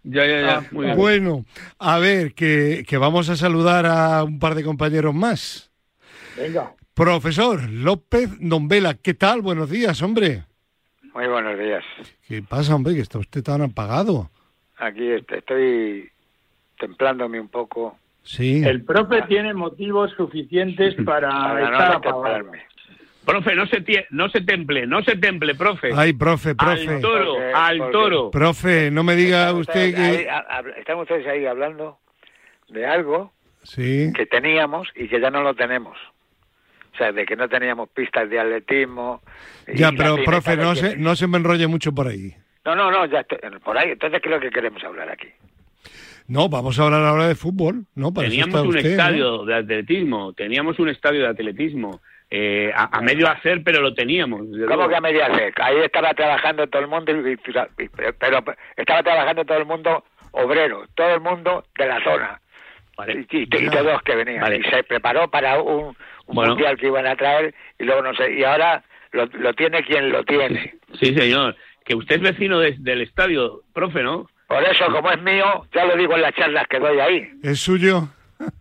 Ya, ya, ya. Ah, Muy bien. Bueno, a ver, que, que vamos a saludar a un par de compañeros más. Venga. Profesor López Nombela, ¿qué tal? Buenos días, hombre. Muy buenos días. ¿Qué pasa, hombre? Que está usted tan apagado. Aquí est- estoy templándome un poco Sí. El profe tiene motivos suficientes para, para estar no apagado. Profe, no se, tie- no se temple, no se temple, profe. Ay, profe, al profe. toro, Porque- al porque- toro. Profe, no me diga usted ustedes ahí, que... a- ustedes ahí hablando de algo Sí. que teníamos y que ya no lo tenemos. O sea, de que no teníamos pistas de atletismo. Ya, pero profe, no se, no se me enrolle mucho por ahí. No, no, no, ya estoy por ahí. Entonces, ¿qué es lo que queremos hablar aquí? No, vamos a hablar ahora de fútbol, ¿no? Para eso Teníamos está un usted, ¿no? estadio de atletismo, teníamos un estadio de atletismo. Eh, a, a medio hacer, pero lo teníamos. ¿Cómo que a media hacer? Ahí estaba trabajando todo el mundo, y- y- y- pero estaba trabajando todo el mundo obrero, todo el mundo de la zona. Vale. y, y- y Ya. todos que venían. Vale. Y se preparó para un, un Bueno. mundial que iban a traer y luego no sé. Y ahora lo, lo tiene quien lo tiene. Sí, señor. Que usted es vecino de- del estadio, profe, ¿no? Por eso, como es mío, ya lo digo en las charlas que doy ahí. ¿Es suyo?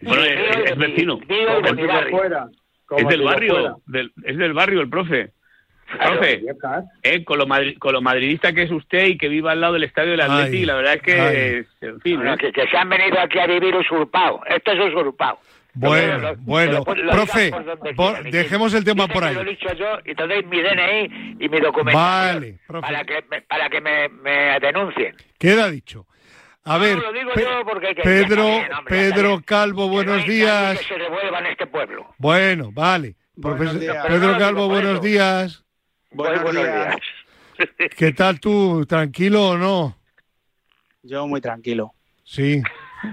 Bueno, es, vecino. mío de mi barrio. Es del si barrio, del- es del barrio el profe. Claro. Profe, eh, con, lo madri- con lo madridista que es usted y que viva al lado del estadio del Atleti, Ay, la verdad es que, ay. en fin, Bueno, ¿eh? que, que se han venido aquí a vivir usurpados. Esto es usurpado. Bueno, Lo- bueno. lo- lo- Profe, por quieran. Dejemos el tema por ahí. Lo he dicho yo y te doy mi DNI y mi documentación Vale, profe. para que, me, para que me, me denuncien. Queda dicho. A No, ver, lo digo Pe- yo porque que- Pedro, bien, hombre, Pedro. Calvo, Que no buenos hay nadie días. Que se revuelva en este pueblo. Bueno, vale. Profesor- no Pedro Calvo, buenos días. Muy Buenos buenos días. días. ¿Qué tal tú? ¿Tranquilo o no? Yo muy tranquilo. Sí,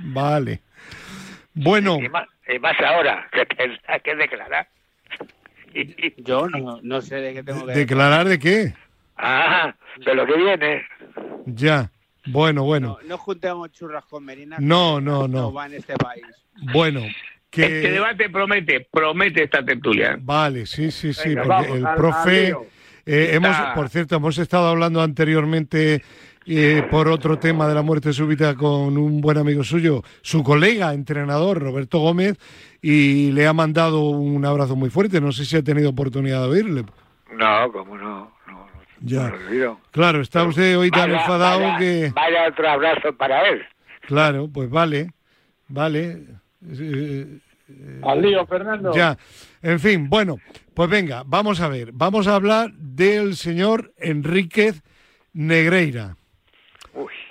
vale. Bueno, Y más, y más ahora, que tendrá que declarar. Yo no, no sé de qué tengo que ¿declarar de qué? ah, de lo que viene. Ya. Bueno, bueno. No, no juntemos churras con merinas. No, que no, no. va en este país. Bueno, Este que... debate promete, promete esta tertulia. Vale, sí, sí, sí, Venga, porque vamos, el al- profe... eh, hemos, por cierto, hemos estado hablando anteriormente eh, por otro tema de la muerte súbita con un buen amigo suyo, su colega entrenador, Roberto Gómez, y le ha mandado un abrazo muy fuerte. No sé si ha tenido oportunidad de oírle. No, cómo no. Ya. Claro, está usted hoy tan enfadado que... Vaya otro abrazo para él. Claro, pues vale, vale. Al lío, Fernando. Ya, en fin, bueno, pues venga, vamos a ver, vamos a hablar del señor Enríquez Negreira.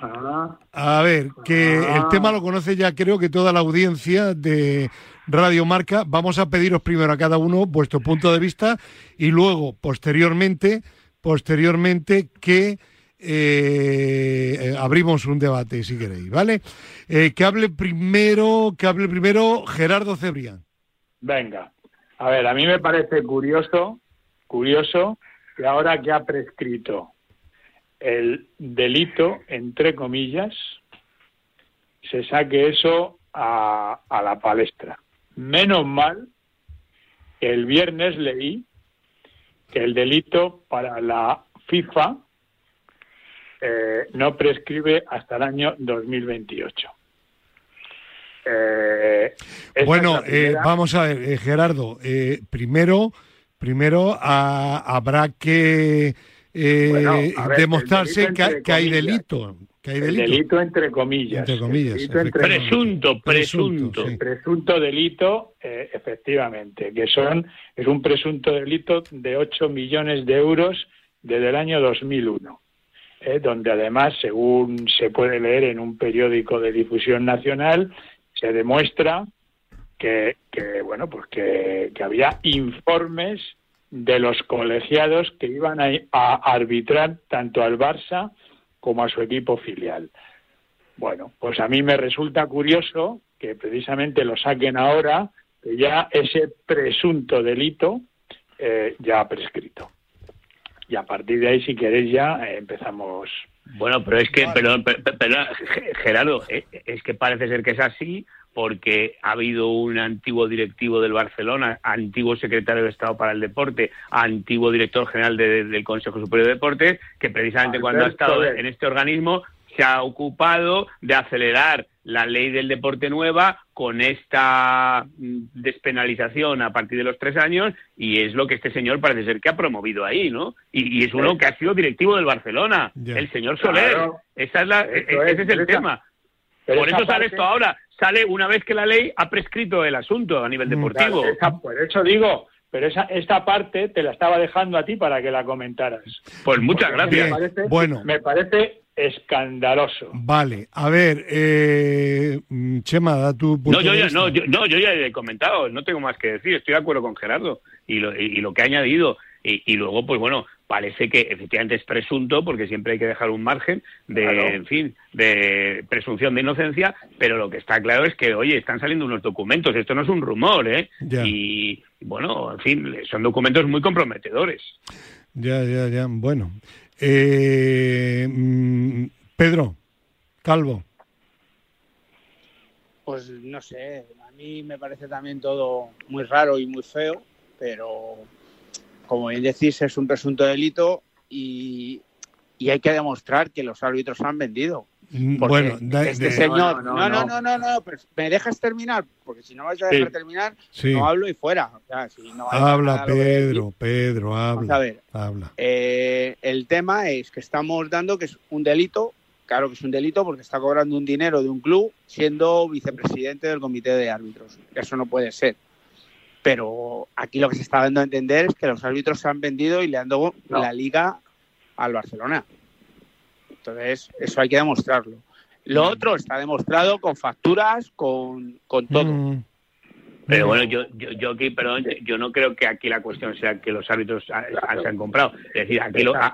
Ah. A ver, que Ah. el tema lo conoce ya creo que toda la audiencia de Radio Marca. Vamos a pediros primero a cada uno vuestro punto de vista y luego, posteriormente, posteriormente que eh, abrimos un debate, si queréis, ¿vale? Eh, que hable primero, que hable primero Gerardo Cebrián. Venga. A ver, a mí me parece curioso, curioso que ahora que ha prescrito el delito, entre comillas, se saque eso a, a la palestra. Menos mal que el viernes leí que el delito para la FIFA eh, no prescribe hasta el año 2028. Eh, Bueno, eh, vamos a ver, eh, Gerardo, primero, primero habrá que Bueno, a ver, demostrarse delito que, hay- entre que hay comillas. delito, El entre comillas. Entre comillas, El delito entre efectivamente. Presunto, Presunto, presunto. sí. presunto delito, eh, efectivamente, que son es un presunto delito de 8 millones de euros desde el año 2001, eh, donde además, según se puede leer en un periódico de difusión nacional, se demuestra que, que, bueno, pues que, que había informes de los colegiados que iban a, a arbitrar tanto al Barça como a su equipo filial. Bueno, pues a mí me resulta curioso que precisamente lo saquen ahora, que ya ese presunto delito eh, ya ha prescrito. Y a partir de ahí, si queréis, ya eh, empezamos. Bueno, pero es que, perdón, per- per- perdón, Ge- Gerardo, eh, es que parece ser que es así porque ha habido un antiguo directivo del Barcelona, antiguo secretario de Estado para el Deporte, antiguo director general de- del Consejo Superior de Deportes, que precisamente cuando ha estado en este organismo se ha ocupado de acelerar la ley del deporte nueva con esta mm, despenalización a partir de los tres años y es lo que este señor parece ser que ha promovido ahí, ¿no? Y, y es uno que ha sido directivo del Barcelona, el señor Soler. Claro. Esa es la, e- es, ese es el tema. Pero Por eso sale parte- esto ahora. Sale una vez que la ley ha prescrito el asunto a nivel Mm, deportivo. Claro, esa- por eso digo, pero esa, esta parte te la estaba dejando a ti para que la comentaras. Pues muchas Porque gracias. Me parece, Bueno. me parece escandaloso. Vale, a ver, eh, Chema, da tu punto No yo, ya, no, yo, no, yo ya he comentado, no tengo más que decir, estoy de acuerdo con Gerardo y lo, y, y lo que ha añadido. Y, y luego, pues bueno, parece que efectivamente es presunto, porque siempre hay que dejar un margen de, Claro. en fin, de presunción de inocencia, pero lo que está claro es que, oye, están saliendo unos documentos, esto no es un rumor, ¿eh? Ya. Y, bueno, en fin, son documentos muy comprometedores. Ya, ya, ya. Bueno. Eh, mm, Pedro, Calvo. Pues no sé, a mí me parece también todo muy raro y muy feo, pero como bien decís, es un presunto delito y, y hay que demostrar que los árbitros han vendido. Mm, Porque Bueno, da- este de- señor, No, no, no, no, no, no, no, no, pero me dejas terminar, porque si no vais a Sí. dejar terminar, sí. no hablo y fuera. O sea, si no Habla, nada. Pedro, Pedro, Vamos habla. a ver, Habla. Eh, el tema es que estamos dando que es un delito, claro que es un delito porque está cobrando un dinero de un club siendo vicepresidente del comité de árbitros. Eso no puede ser. Pero aquí lo que se está dando a entender es que los árbitros se han vendido y le han dado No. la liga al Barcelona. Entonces, eso hay que demostrarlo. Lo otro está demostrado con facturas, con, con todo. Mm. Pero bueno, yo, yo, yo aquí, perdón, yo- no creo que aquí la cuestión sea que los árbitros se han comprado. Es decir, aquí lo, a-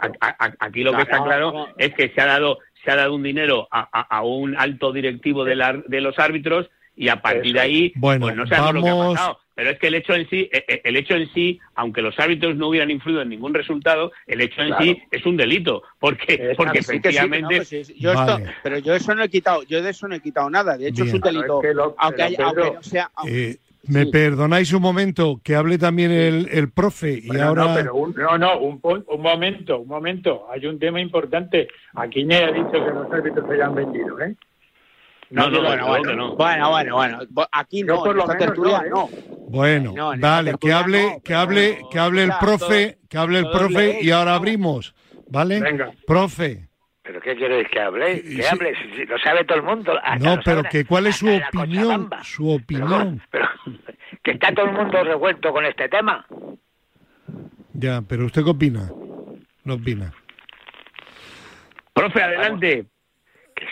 aquí lo que está claro es que se ha dado se ha dado un dinero a, a- a un alto directivo de, la- de los árbitros y a partir de ahí Bueno, pues no sabemos lo que ha vamos- pasado. Pero es que el hecho en sí, eh, eh, el hecho en sí, aunque los árbitros no hubieran influido en ningún resultado, el hecho en Claro. sí es un delito, porque porque Sí que sí, efectivamente no, pues sí, yo Vale. esto- pero yo eso no he quitado, yo de eso no he quitado nada. De hecho, Bien. es un delito. es que lo- aunque, pero, haya- Pedro, aunque no sea. aunque- Eh, ¿Me Sí. perdonáis un momento que hable también el, el profe? Y Bueno, ahora. no, pero un, no, no, un, po- un momento, un momento. Hay un tema importante. Aquí nadie ha dicho que los árbitros se hayan vendido, ¿eh? No, no, ha bueno, bueno, no. Bueno, bueno, bueno. Aquí no, por lo menos tertulia no, ¿eh? no. Bueno, No, dale, que hable, no, que hable, que hable el Ya, profe, que hable el profe leéis, y ahora abrimos. ¿vale? Venga. Profe. ¿Pero qué queréis que hable? Que Sí. hable, si, si lo sabe todo el mundo. hasta No, pero que cuál es su opinión, su opinión. pero, que está todo el mundo revuelto con este tema. Ya, pero ¿usted qué opina? No opina. Profe, adelante.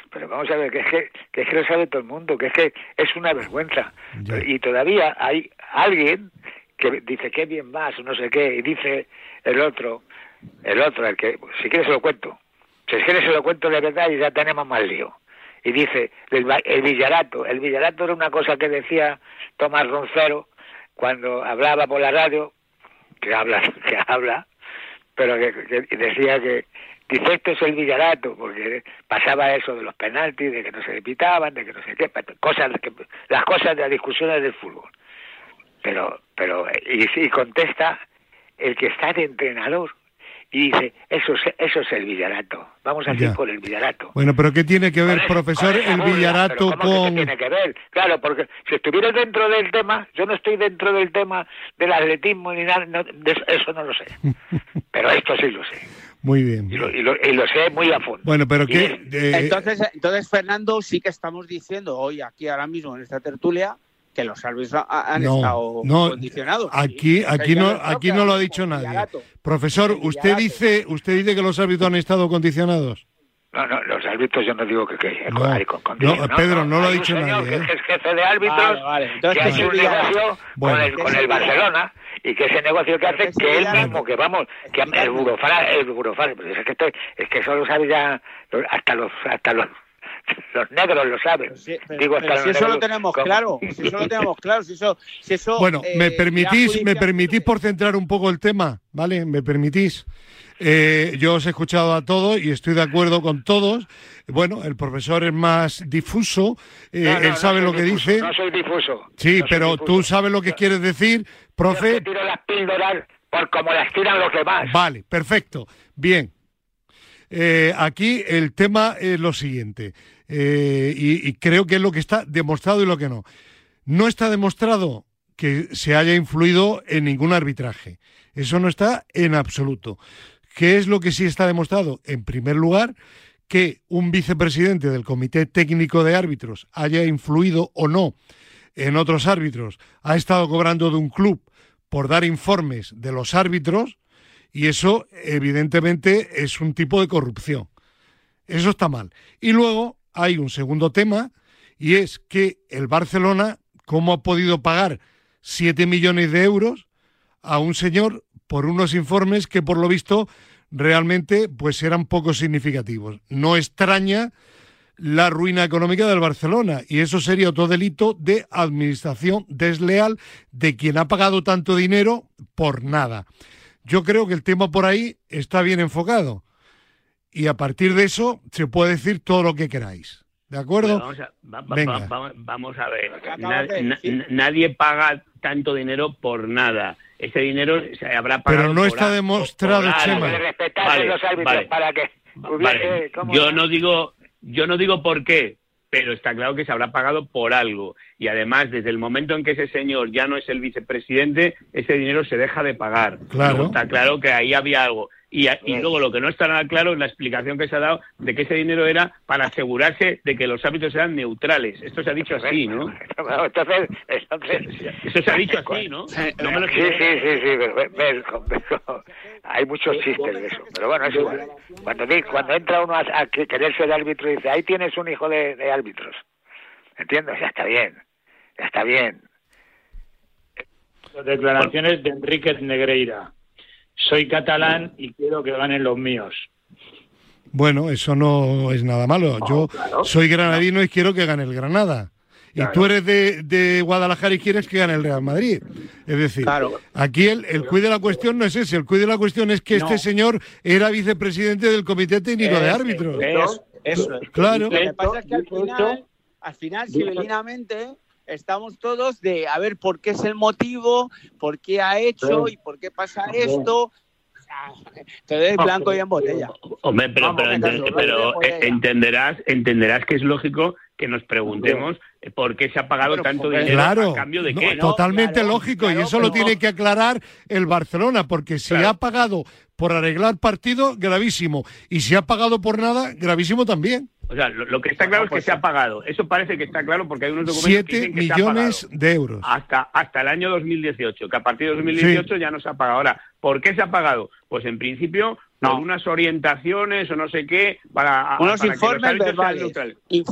Pero vamos a ver, que es que, que es que lo sabe todo el mundo, que es que es una vergüenza. Ya. Y todavía hay alguien que dice que bien vas o no sé qué, y dice el otro, el otro, el que, si quieres se lo cuento, si quieres se lo cuento de verdad y ya tenemos más lío. Y dice, el, el Villarato, el Villarato era una cosa que decía Tomás Roncero cuando hablaba por la radio, que habla, que habla, pero que, que decía que dice esto es el Villarato, porque pasaba eso de los penaltis, de que no se le pitaban, de que no sé qué, cosas que, las cosas de las discusiones del fútbol. Pero, pero, y, y contesta el que está de entrenador y dice, eso es, eso es el Villarato, vamos a ir por el Villarato. Bueno, pero ¿qué tiene que ver, esa- profesor, el burla, Villarato ¿cómo que con... tiene que ver? Claro, porque si estuviera dentro del tema, yo no estoy dentro del tema del atletismo ni nada, no, de eso, eso no lo sé. Pero esto sí lo sé. Muy bien. Y lo, y lo, y lo sé muy a fondo. Bueno, pero eh, Entonces, entonces, Fernando, sí que estamos diciendo hoy, aquí ahora mismo en esta tertulia, que los árbitros ha- han No, estado no, condicionados. Aquí, Sí, aquí no, aquí que no lo ha dicho nadie. Profesor, usted dice, usted dice que los árbitros han estado condicionados. No, no, los árbitros yo no digo que, que No, hay con condición, no, Pedro, no lo ha dicho nadie, que ¿eh? es jefe de árbitros Vale, vale. Entonces, que ¿qué hace un Villarato? negocio Bueno. con el, ¿Qué con el? Barcelona y que ese negocio que hace ¿Qué es el que él mismo que vamos que el burofara el burofara pero es que esto, es que eso lo sabe ya hasta los hasta los los negros lo saben Pero si, pero- Digo, pero si eso lo negros, tenemos ¿cómo? claro, si eso lo tenemos claro, si eso, si eso Bueno, eh, me permitís, me permitís por centrar un poco el tema, ¿vale? Me permitís. Eh, yo os he escuchado a todos y estoy de acuerdo con todos. Bueno, el profesor es más difuso, eh, No, no, él sabe lo que difuso, dice. no soy difuso Sí, pero difuso. tú sabes lo que Yo- quieres decir, yo profe. te tiro las píldoras por como las tiran los demás Vale, perfecto. Bien. Eh, aquí el tema es lo siguiente, eh, y, y creo que es lo que está demostrado y lo que no. No está demostrado que se haya influido en ningún arbitraje. Eso no está en absoluto. ¿Qué es lo que sí está demostrado? En primer lugar, que un vicepresidente del Comité Técnico de Árbitros haya influido o no en otros árbitros, ha estado cobrando de un club por dar informes de los árbitros y eso evidentemente es un tipo de corrupción. Eso está mal. Y luego hay un segundo tema y es que el Barcelona, ¿cómo ha podido pagar 7 millones de euros a un señor por unos informes que por lo visto realmente pues eran poco significativos? No extraña la ruina económica del Barcelona y eso sería otro delito de administración desleal de quien ha pagado tanto dinero por nada. Yo creo que el tema por ahí está bien enfocado y a partir de eso se puede decir todo lo que queráis. ¿De acuerdo? Vamos a, va- va- Venga. va- va- vamos a ver. Na- nadie paga tanto dinero por nada. Ese dinero se habrá pagado. Pero no por está a- demostrado, por. Chema. Vale, los árbitros vale. para que Vale. hubiese ¿cómo Yo no digo, yo no digo por qué, pero está claro que se habrá pagado por algo. Y además, desde el momento en que ese señor ya no es el vicepresidente, ese dinero se deja de pagar. Claro. Está claro que ahí había algo. Y, y luego lo que no está nada claro es la explicación que se ha dado de que ese dinero era para asegurarse de que los árbitros eran neutrales. Esto se ha dicho así, ¿no? entonces, entonces Eso se ha dicho así, ¿no? No me lo Sí, sí, sí, sí, pero, ve- ve- ve- hay muchos chistes de eso, pero bueno, es igual. Cuando, cuando entra uno a, a que- querer ser árbitro y dice, ahí tienes un hijo de, de árbitros, ¿entiendes? Ya está bien, ya está bien. Las declaraciones de Enríquez Negreira. Soy catalán y quiero que ganen los míos. Bueno, eso no es nada malo. Yo soy granadino y quiero que gane el Granada. Y tú eres de, de Guadalajara y quieres que gane el Real Madrid. Es decir, Claro. aquí el, el cuid de la cuestión no es ese. El cuid de la cuestión es que No. este señor era vicepresidente del Comité Técnico de Árbitros. Eso, eso es. Claro. Lo que pasa es que al final, al final, civilinamente, estamos todos de a ver por qué es el motivo, por qué ha hecho y por qué pasa esto. Todo es blanco y en botella. Hombre, pero, pero, eh, entenderás, entenderás que es lógico que nos preguntemos por qué se ha pagado tanto dinero a cambio de qué. totalmente lógico, y eso lo tiene que aclarar el Barcelona, porque si ha pagado por arreglar partido, gravísimo. Y si ha pagado por nada, gravísimo también. O sea, lo, que está claro es que se ha pagado. Eso parece que está claro porque hay unos documentos que dicen que millones se ha de euros. Hasta, hasta el año 2018, que a partir de 2018 ya no se ha pagado. Ahora, ¿por qué se ha pagado? Pues en principio no. unas orientaciones o no sé qué para, unos informes verbales.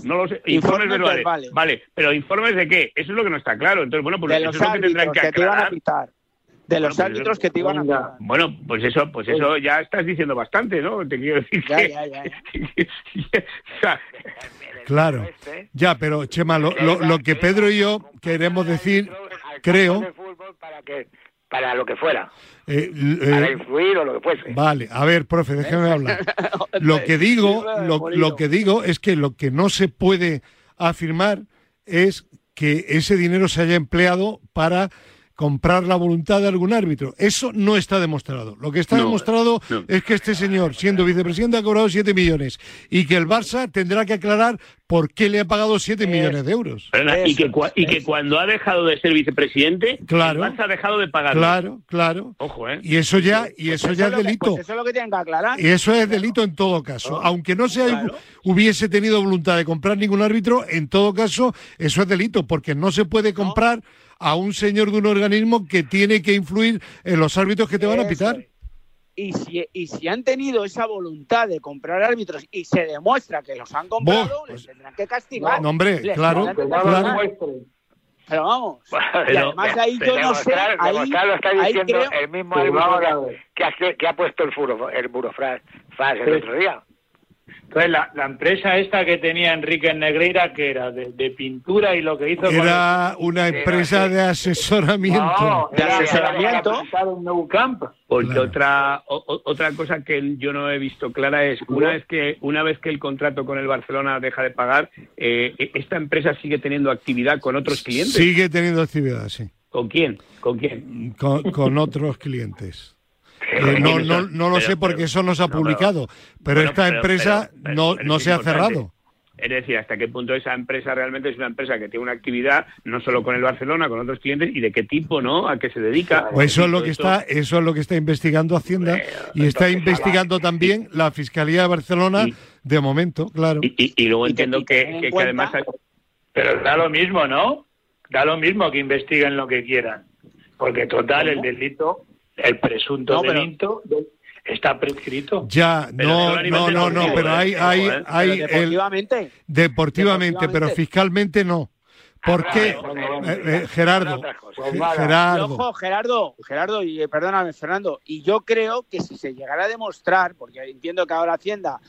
no los, informes, verbales. Vale, pero informes de qué? Eso es lo que no está claro. Entonces, bueno, pues eso es lo que tendrán que aclarar de los pues árbitros que te iban a Bueno, pues eso, pues eso ya estás diciendo bastante, ¿no? Te quiero decir ya, ya, ya. claro. Ya, pero Chema, lo, lo, que Pedro y yo queremos decir, creo para que para lo que fuera. Eh, para eh, influir o lo que fuese. Vale, a ver, profe, déjeme hablar. Lo que digo, lo, lo que digo es que lo que no se puede afirmar es que ese dinero se haya empleado para comprar la voluntad de algún árbitro. Eso no está demostrado. Lo que está demostrado es que este señor, siendo vicepresidente, ha cobrado 7 millones y que el Barça tendrá que aclarar por qué le ha pagado 7 millones de euros. y, que, y que cuando ha dejado de ser vicepresidente, claro, el Barça ha dejado de pagar. Claro, claro. Ojo, ¿eh? Y eso ya, y eso ya es delito. Pues eso es lo que tienen que aclarar. Y eso es delito en todo caso. Aunque no se hubiese tenido voluntad de comprar ningún árbitro, en todo caso, eso es delito, porque no se puede comprar a un señor de un organismo que tiene que influir en los árbitros que te van a pitar. Y si, y si han tenido esa voluntad de comprar árbitros y se demuestra que los han comprado, les pues, tendrán que castigar. No, hombre, claro, Pero vamos, y además ahí yo no sé, ahí, lo está diciendo el mismo que, ha, que ha puesto el, furo, el burofraz el otro día. Entonces, la, la, empresa esta que tenía Enrique Negreira, que era de, pintura y lo que hizo... Era una empresa de asesoramiento. de asesoramiento. Porque otra otra cosa que yo no he visto clara es una vez que una vez que el contrato con el Barcelona deja de pagar, eh, esta empresa sigue teniendo actividad con otros clientes. Sigue teniendo actividad, sí. ¿Con quién? ¿Con quién? con otros clientes. Eh, no, no, no lo sé porque eso no se ha publicado, pero, esta empresa no, no se ha cerrado. Es decir, hasta qué punto esa empresa realmente es una empresa que tiene una actividad no solo con el Barcelona, con otros clientes y de qué tipo, ¿no? A qué se dedica. Pues eso es lo que está, eso es lo que está investigando Hacienda y está investigando también la Fiscalía de Barcelona de momento, claro. Y, luego entiendo que, además pero da lo mismo, ¿no? Da lo mismo que investiguen lo que quieran, porque total el delito el presunto delito está prescrito. Ya, no, no, no, no, pero hay, hay, hay deportivamente. deportivamente, pero fiscalmente no. ¿Por qué? Eh, eh, Gerardo, Gerardo. Ojo, Gerardo, Gerardo, y eh, perdóname, Fernando, y yo creo que si se llegara a demostrar, porque entiendo que ahora Hacienda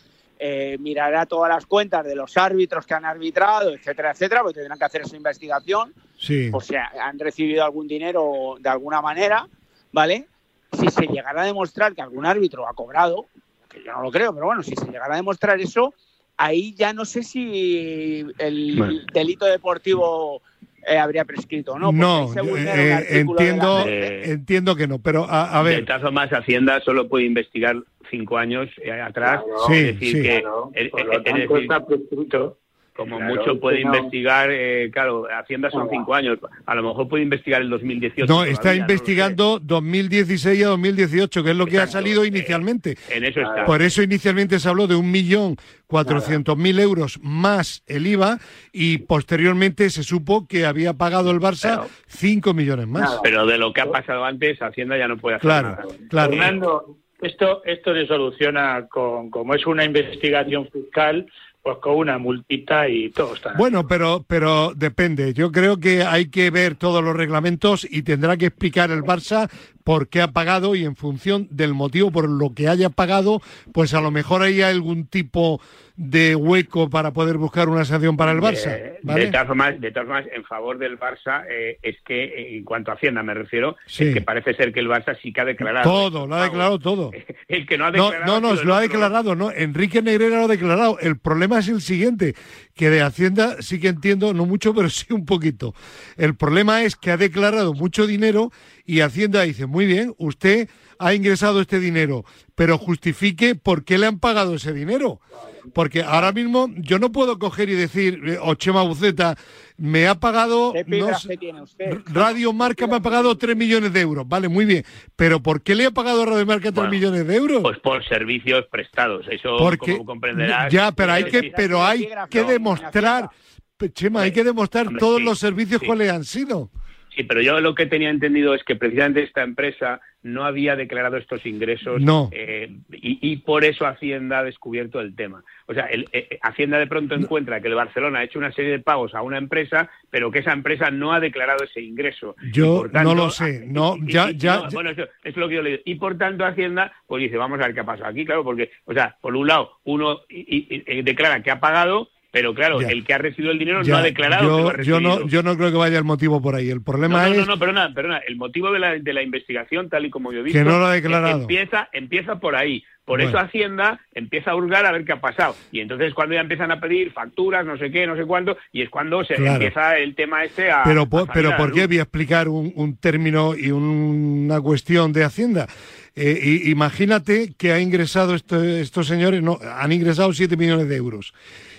mirará todas las cuentas de los árbitros que han arbitrado, etcétera, etcétera, porque tendrán que hacer esa investigación, sí. o sea, han recibido algún dinero de alguna manera, ¿vale? Si se llegara a demostrar que algún árbitro ha cobrado, que yo no lo creo, pero bueno, si se llegara a demostrar eso, ahí ya no sé si el delito deportivo eh, habría prescrito no. No, eh, entiendo, entiendo que no, pero a, ver. De caso más Hacienda solo puede investigar cinco años eh, atrás. sí, es decir, sí. que. está prescrito como mucho puede investigar, eh, claro, Hacienda son cinco años, a lo mejor puede investigar el 2018. No, está investigando 2016 a 2018, que es lo que ha salido inicialmente. En eso está. Por eso inicialmente se habló de un millón cuatrocientos mil euros más el IVA y posteriormente se supo que había pagado el Barça cinco millones más. Pero de lo que ha pasado antes, Hacienda ya no puede hacer claro, nada. Claro, Fernando, esto, esto se soluciona con, como es una investigación fiscal, pues con una multita y todo está. Bueno, pero, pero depende. Yo creo que hay que ver todos los reglamentos y tendrá que explicar el Barça por qué ha pagado y en función del motivo por lo que haya pagado, pues a lo mejor hay algún tipo de hueco para poder buscar una sanción para el Barça. De, todas, formas, de todas formas, en favor del Barça, eh, es que, eh, en cuanto a Hacienda me refiero, es que parece ser que el Barça sí que ha declarado. Todo, lo ha declarado todo. el que no ha declarado. No, no, lo ha declarado, no. Enrique Negrera lo ha declarado. El problema es el siguiente, que de Hacienda sí que entiendo, no mucho, pero sí un poquito. El problema es que ha declarado mucho dinero y Hacienda dice, muy bien, usted ha ingresado este dinero, pero justifique por qué le han pagado ese dinero. Porque ahora mismo yo no puedo coger y decir, eh, o Chema Buceta, me ha pagado, Radio Marca me ha pagado 3 millones de euros, vale, muy bien, pero ¿por qué le ha pagado Radio Marca 3 millones de euros? Pues por servicios prestados, eso Porque, como comprenderás. Ya, pero hay que, pero hay que demostrar, Chema, hay que demostrar todos los servicios cuáles han sido. Sí, pero yo lo que tenía entendido es que precisamente esta empresa no había declarado estos ingresos no. Eh, y, por eso Hacienda ha descubierto el tema. O sea, el, eh, Hacienda de pronto encuentra que el Barcelona ha hecho una serie de pagos a una empresa, pero que esa empresa no ha declarado ese ingreso. Yo no lo sé, no, ya, ya, bueno, eso, es lo que yo le digo. Y por tanto Hacienda, pues dice, vamos a ver qué ha pasado aquí, claro, porque, o sea, por un lado, uno declara que ha pagado, pero claro, el que ha recibido el dinero no ha declarado yo, que lo ha recibido. Yo no, yo no creo que vaya el motivo por ahí. El problema es... No, no, perdona, perdona. El motivo de la, de la investigación, tal y como yo he visto... Que no lo ha declarado. Empieza, empieza por ahí. Por eso Hacienda empieza a hurgar a ver qué ha pasado. Y entonces cuando ya empiezan a pedir facturas, no sé qué, no sé cuánto, y es cuando se empieza el tema este a... Pero, pero ¿por qué voy a explicar un, término y una cuestión de Hacienda? Eh, imagínate que ha ingresado estos señores, no, han ingresado 7 millones de euros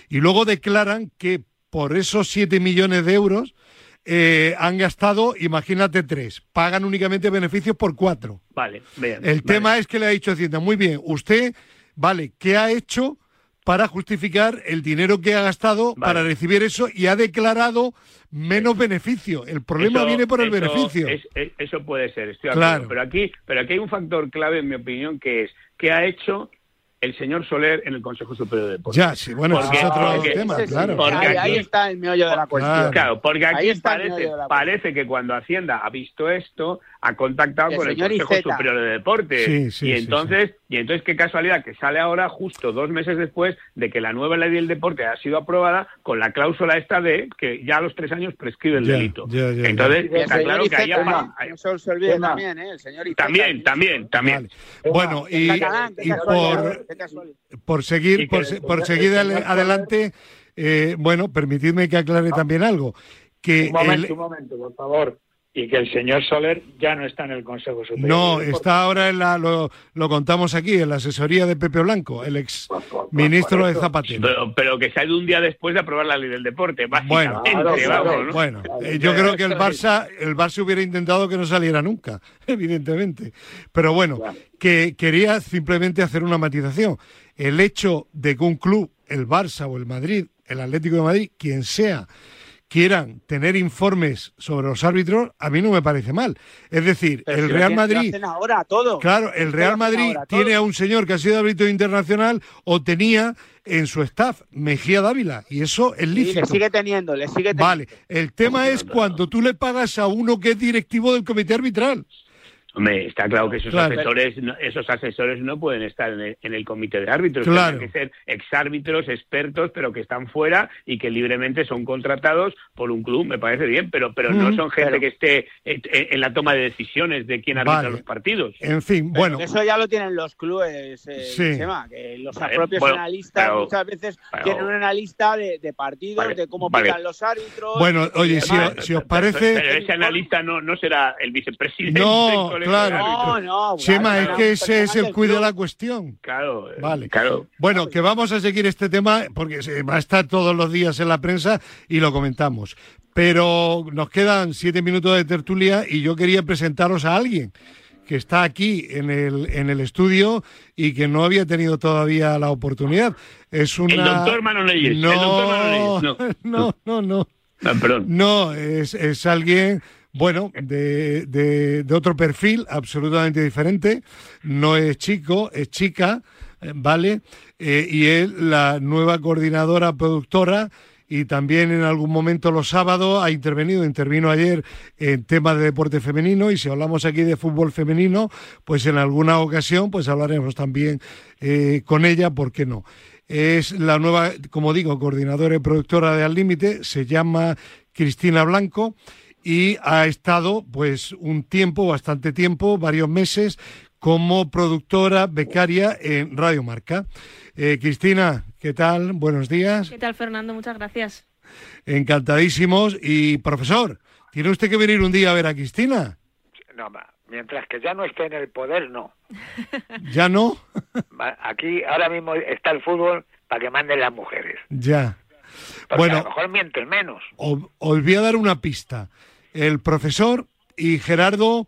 y luego declaran que por esos 7 millones de euros eh, han gastado, imagínate, tres. Pagan únicamente beneficios por cuatro. Vale, bien. El tema es que le ha dicho Hacienda, muy bien, usted, vale, ¿qué ha hecho para justificar el dinero que ha gastado para recibir eso y ha declarado menos beneficio? El problema viene por el beneficio. eso puede ser, estoy de acuerdo. Pero aquí, pero aquí hay un factor clave, en mi opinión, que es ¿qué ha hecho el señor Soler en el Consejo Superior de Deportes. Ya, sí, bueno, es otro tema, claro. ahí, está el meollo de la cuestión. Claro, porque aquí parece, parece que cuando Hacienda ha visto esto, ha contactado con el Consejo Superior de Deportes. y entonces, y entonces qué casualidad que sale ahora justo dos meses después de que la nueva ley del deporte ha sido aprobada con la cláusula esta de que ya a los tres años prescribe el delito. entonces está claro que ahí Eso se olvide también, ¿eh? El señor También, también, también. Bueno, y, por, por seguir, por, seguir adelante, eh, bueno, permitidme que aclare también algo. Que un momento, un momento, por favor y que el señor Soler ya no está en el Consejo Superior. No, está ahora en la, lo, contamos aquí, en la asesoría de Pepe Blanco, el ex ministro de Zapatero. Pero, que se ha ido un día después de aprobar la ley del deporte, Bueno, bueno eh, yo creo que el Barça, el Barça hubiera intentado que no saliera nunca, evidentemente. Pero bueno, que quería simplemente hacer una matización. El hecho de que un club, el Barça o el Madrid, el Atlético de Madrid, quien sea, quieran tener informes sobre los árbitros, a mí no me parece mal. Es decir, el Real Madrid. ahora todo. Claro, el Real Madrid tiene a un señor que ha sido árbitro internacional o tenía en su staff Mejía Dávila y eso es lícito. le sigue teniendo, le sigue teniendo. Vale, el tema es cuando tú le pagas a uno que es directivo del comité arbitral. Hombre, está claro que esos asesores no, esos asesores no pueden estar en el, comité de árbitros, tienen que ser exárbitros, expertos, pero que están fuera y que libremente son contratados por un club, me parece bien, pero pero no son gente que esté en, la toma de decisiones de quién arbitra los partidos. En fin, bueno. Eso ya lo tienen los clubes, eh, que los propios analistas muchas veces tienen una analista de, partidos, de cómo pican los árbitros. Bueno, oye, si, os parece... Pero, ese analista no, no será el vicepresidente. No, Claro. No, Chema, es que ese es el cuido de la cuestión. Claro. Vale. Claro. Bueno, que vamos a seguir este tema porque va a estar todos los días en la prensa y lo comentamos. Pero nos quedan siete minutos de tertulia y yo quería presentaros a alguien que está aquí en el, en el estudio y que no había tenido todavía la oportunidad. Es una... El doctor Manoleyes. No, el doctor No, no, no. Ah, perdón. No, es, es alguien bueno, de, de, otro perfil absolutamente diferente. No es chico, es chica, eh, ¿vale? Eh, y es la nueva coordinadora productora y también en algún momento los sábados ha intervenido, intervino ayer en temas de deporte femenino y si hablamos aquí de fútbol femenino, pues en alguna ocasión pues hablaremos también eh, con ella, ¿por qué no? Es la nueva, como digo, coordinadora y productora de Al Límite, se llama Cristina Blanco y ha estado pues un tiempo, bastante tiempo, varios meses, como productora becaria en Radio Marca. Eh, Cristina, ¿qué tal? Buenos días. ¿Qué tal, Fernando? Muchas gracias. Encantadísimos. Y, profesor, ¿tiene usted que venir un día a ver a Cristina? No, Mientras que ya no esté en el poder, no. ¿Ya no? Aquí ahora mismo está el fútbol para que manden las mujeres. Ya. Porque bueno, a lo mejor mienten menos. Os, os voy a dar una pista. El profesor y Gerardo,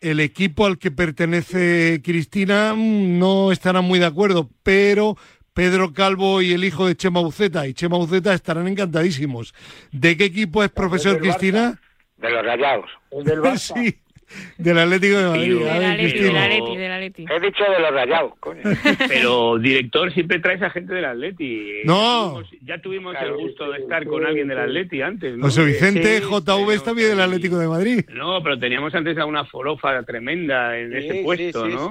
el equipo al que pertenece Cristina, mm, no estarán muy de acuerdo, pero Pedro Calvo y el hijo de Chema Buceta y Chema Buceta estarán encantadísimos. ¿De qué equipo es profesor del Cristina? De los rayados. El del Barça. Sí, del Atlético de Madrid. Del Atleti, del Atleti, del Atleti. He dicho de los rayados, coño. Pero director siempre traes a gente del Atleti. No. Ya tuvimos, ya tuvimos Claro, el gusto de estar sí, con alguien del. Atleti antes. ¿no? José Vicente Sí, JV es también del. Atlético de Madrid. No, pero teníamos antes a una forofa tremenda en Sí, ese sí, puesto, sí, ¿no?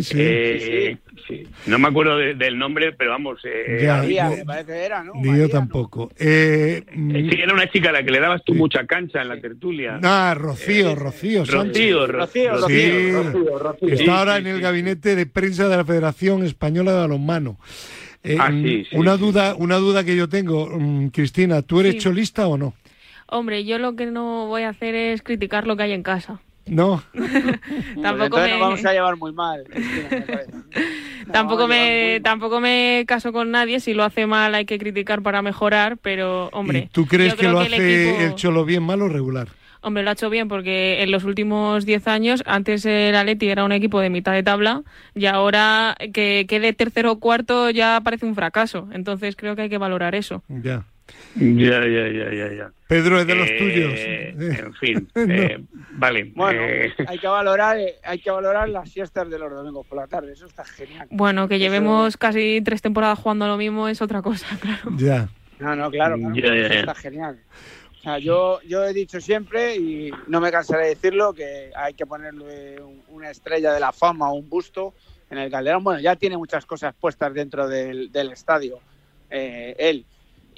Sí. Eh, sí. Eh, sí. No me acuerdo de- del nombre, pero vamos. Eh, Ya. María, yo- me parece que era, ¿no? Ni María, yo tampoco. Eh, eh, mm, sí, era una chica a la que le dabas tú mucha cancha en la tertulia. ah, Rocío, Rocío. Rocío, Rocío, Rocío. Sí, Rocío, Rocío. está Sí, ahora sí, en el sí, gabinete de prensa de la Federación Española de Balonmano. Eh, Ah, mm, sí, sí, una sí. duda, una duda que yo tengo, mm, Cristina, ¿tú eres Sí. cholista o no? Hombre, yo lo que no voy a hacer es criticar lo que hay en casa. No. Tampoco me- nos vamos a llevar muy mal. Tampoco me, mal. tampoco me caso con nadie. Si lo hace mal hay que criticar para mejorar, pero hombre. ¿Y tú crees que lo el hace equipo- el cholo bien, mal o regular? Hombre, lo ha hecho bien porque en los últimos 10 años, antes el Atleti era un equipo de mitad de tabla y ahora que quede tercero o cuarto ya parece un fracaso. Entonces creo que hay que valorar eso. Ya. Ya, ya, ya, ya, ya. Pedro es de los Eh, tuyos. En fin, No. eh, vale. Bueno, eh, hay que valorar, hay que valorar las siestas de los domingos por la tarde. Eso está genial. Bueno, que llevemos casi tres temporadas jugando lo mismo es otra cosa, claro. Ya. No, no, claro, claro, Ya, ya, eso ya. está genial. O sea, yo, yo he dicho siempre, y no me cansaré de decirlo, que hay que ponerle un- una estrella de la fama o un busto en el Calderón. Bueno, ya tiene muchas cosas puestas dentro del, del estadio, eh, él.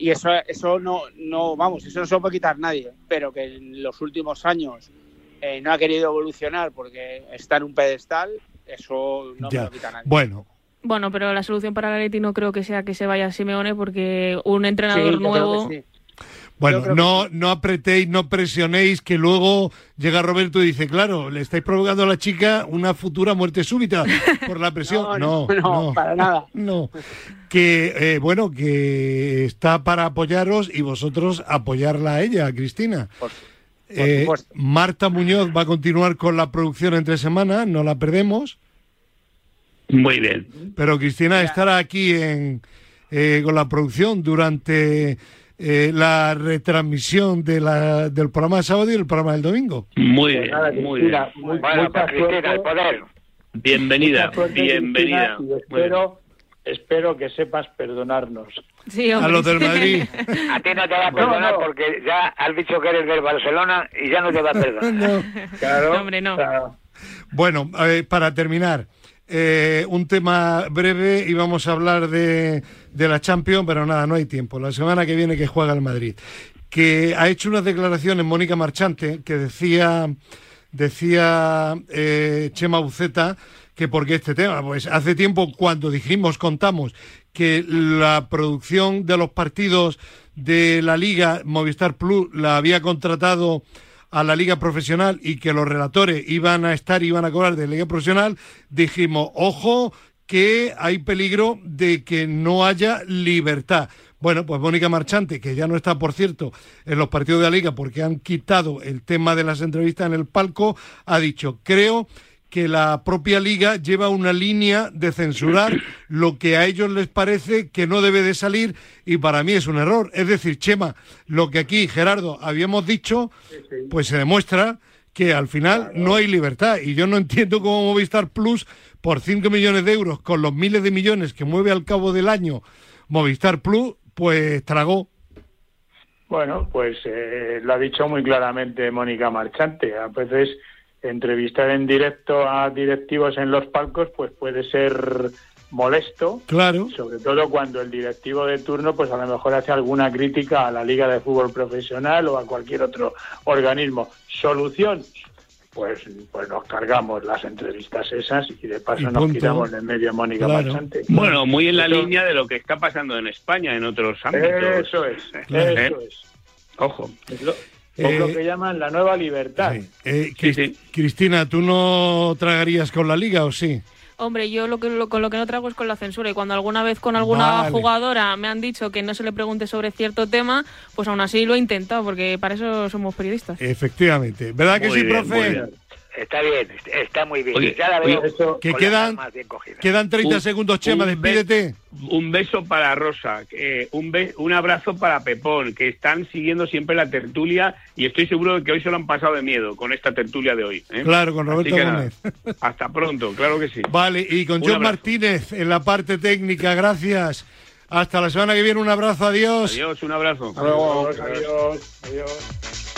Y eso, eso no, no, vamos, eso no se lo puede quitar nadie. Pero que en los últimos años eh, no ha querido evolucionar porque está en un pedestal, eso no me Ya. lo quita nadie. Bueno, Bueno, pero la solución para Atleti no creo que sea que se vaya Simeone porque un Sí, entrenador yo creo nuevo... que sí. Bueno, que no, no apretéis, no presionéis, que luego llega Roberto y dice, claro, le estáis provocando a la chica una futura muerte súbita por la presión. No, No, no, no, no, para nada. no. Que, eh, bueno, que está para apoyaros y vosotros apoyarla a ella, a Cristina. Por- Eh, supuesto. Marta Muñoz va a continuar con la producción entre semana, no la perdemos, muy bien. pero Cristina Ya. estará aquí en, eh, con la producción durante eh, la retransmisión de la, del programa de sábado y el programa del domingo. Muy Pues bien, nada, muy bien. Muy- Bueno, mucha Cristina, el poder. Bienvenida, Mucha suerte, bienvenida. Cristina, espero, espero que sepas perdonarnos. Sí, A los del Madrid. A ti no te va a perdonar no. porque ya has dicho que eres del Barcelona y ya no te va a perdonar. No. Claro. Hombre, no. claro. Bueno, para terminar, eh, un tema breve y vamos a hablar de, de la Champions, pero nada, no hay tiempo. La semana que viene que juega el Madrid, que ha hecho unas declaraciones Mónica Marchante que decía decía eh, Chema Buceta que por qué este tema, pues hace tiempo cuando dijimos, contamos que la producción de los partidos de la Liga Movistar Plus la había contratado a la liga profesional y que los relatores iban a estar, iban a cobrar de la liga profesional, dijimos, ojo, que hay peligro de que no haya libertad. Bueno, pues Mónica Marchante, que ya no está, por cierto, en los partidos de la liga porque han quitado el tema de las entrevistas en el palco, ha dicho, creo que la propia liga lleva una línea de censurar lo que a ellos les parece que no debe de salir y para mí es un error. Es decir, Chema, lo que aquí, Gerardo, habíamos dicho, pues se demuestra que al final no hay libertad y yo no entiendo cómo Movistar Plus por 5 millones de euros con los miles de millones que mueve al cabo del año Movistar Plus, pues tragó. Bueno, pues eh, lo ha dicho muy claramente Mónica Marchante. A veces entrevistar en directo a directivos en los palcos pues puede ser molesto, Claro. sobre todo cuando el directivo de turno pues a lo mejor hace alguna crítica a la Liga de Fútbol Profesional o a cualquier otro organismo. Solución, pues pues nos cargamos las entrevistas esas y de paso Y nos punto. quitamos de en medio a Mónica Claro. Marchante. Bueno, muy en la Eso- línea de lo que está pasando en España en otros ámbitos. Eso es, ¿Eh? eso es. Ojo. Es lo, Eh, que llaman la nueva libertad. sí. Eh, Cris- Cristina, ¿tú no tragarías con la liga o sí? Hombre, yo lo que lo- con lo que no trago es con la censura y cuando alguna vez con alguna Vale. jugadora me han dicho que no se le pregunte sobre cierto tema, pues aún así lo he intentado porque para eso somos periodistas. Efectivamente. ¿Verdad que Muy sí, bien, profe? Está bien, está muy bien. Oye, ya la oye, veo eso- Que quedan, bien quedan 30 Un- segundos, Chema, un despídete. Un beso para Rosa, eh, un, be- un abrazo para Pepón, que están siguiendo siempre la tertulia y estoy seguro de que hoy se lo han pasado de miedo con esta tertulia de hoy. ¿eh? Claro, con Roberto nada, Gómez. hasta pronto, claro que sí. Vale, y con Un John abrazo. Martínez en la parte técnica, gracias. Hasta la semana que viene, un abrazo, adiós. Adiós, un abrazo. Adiós, adiós, adiós.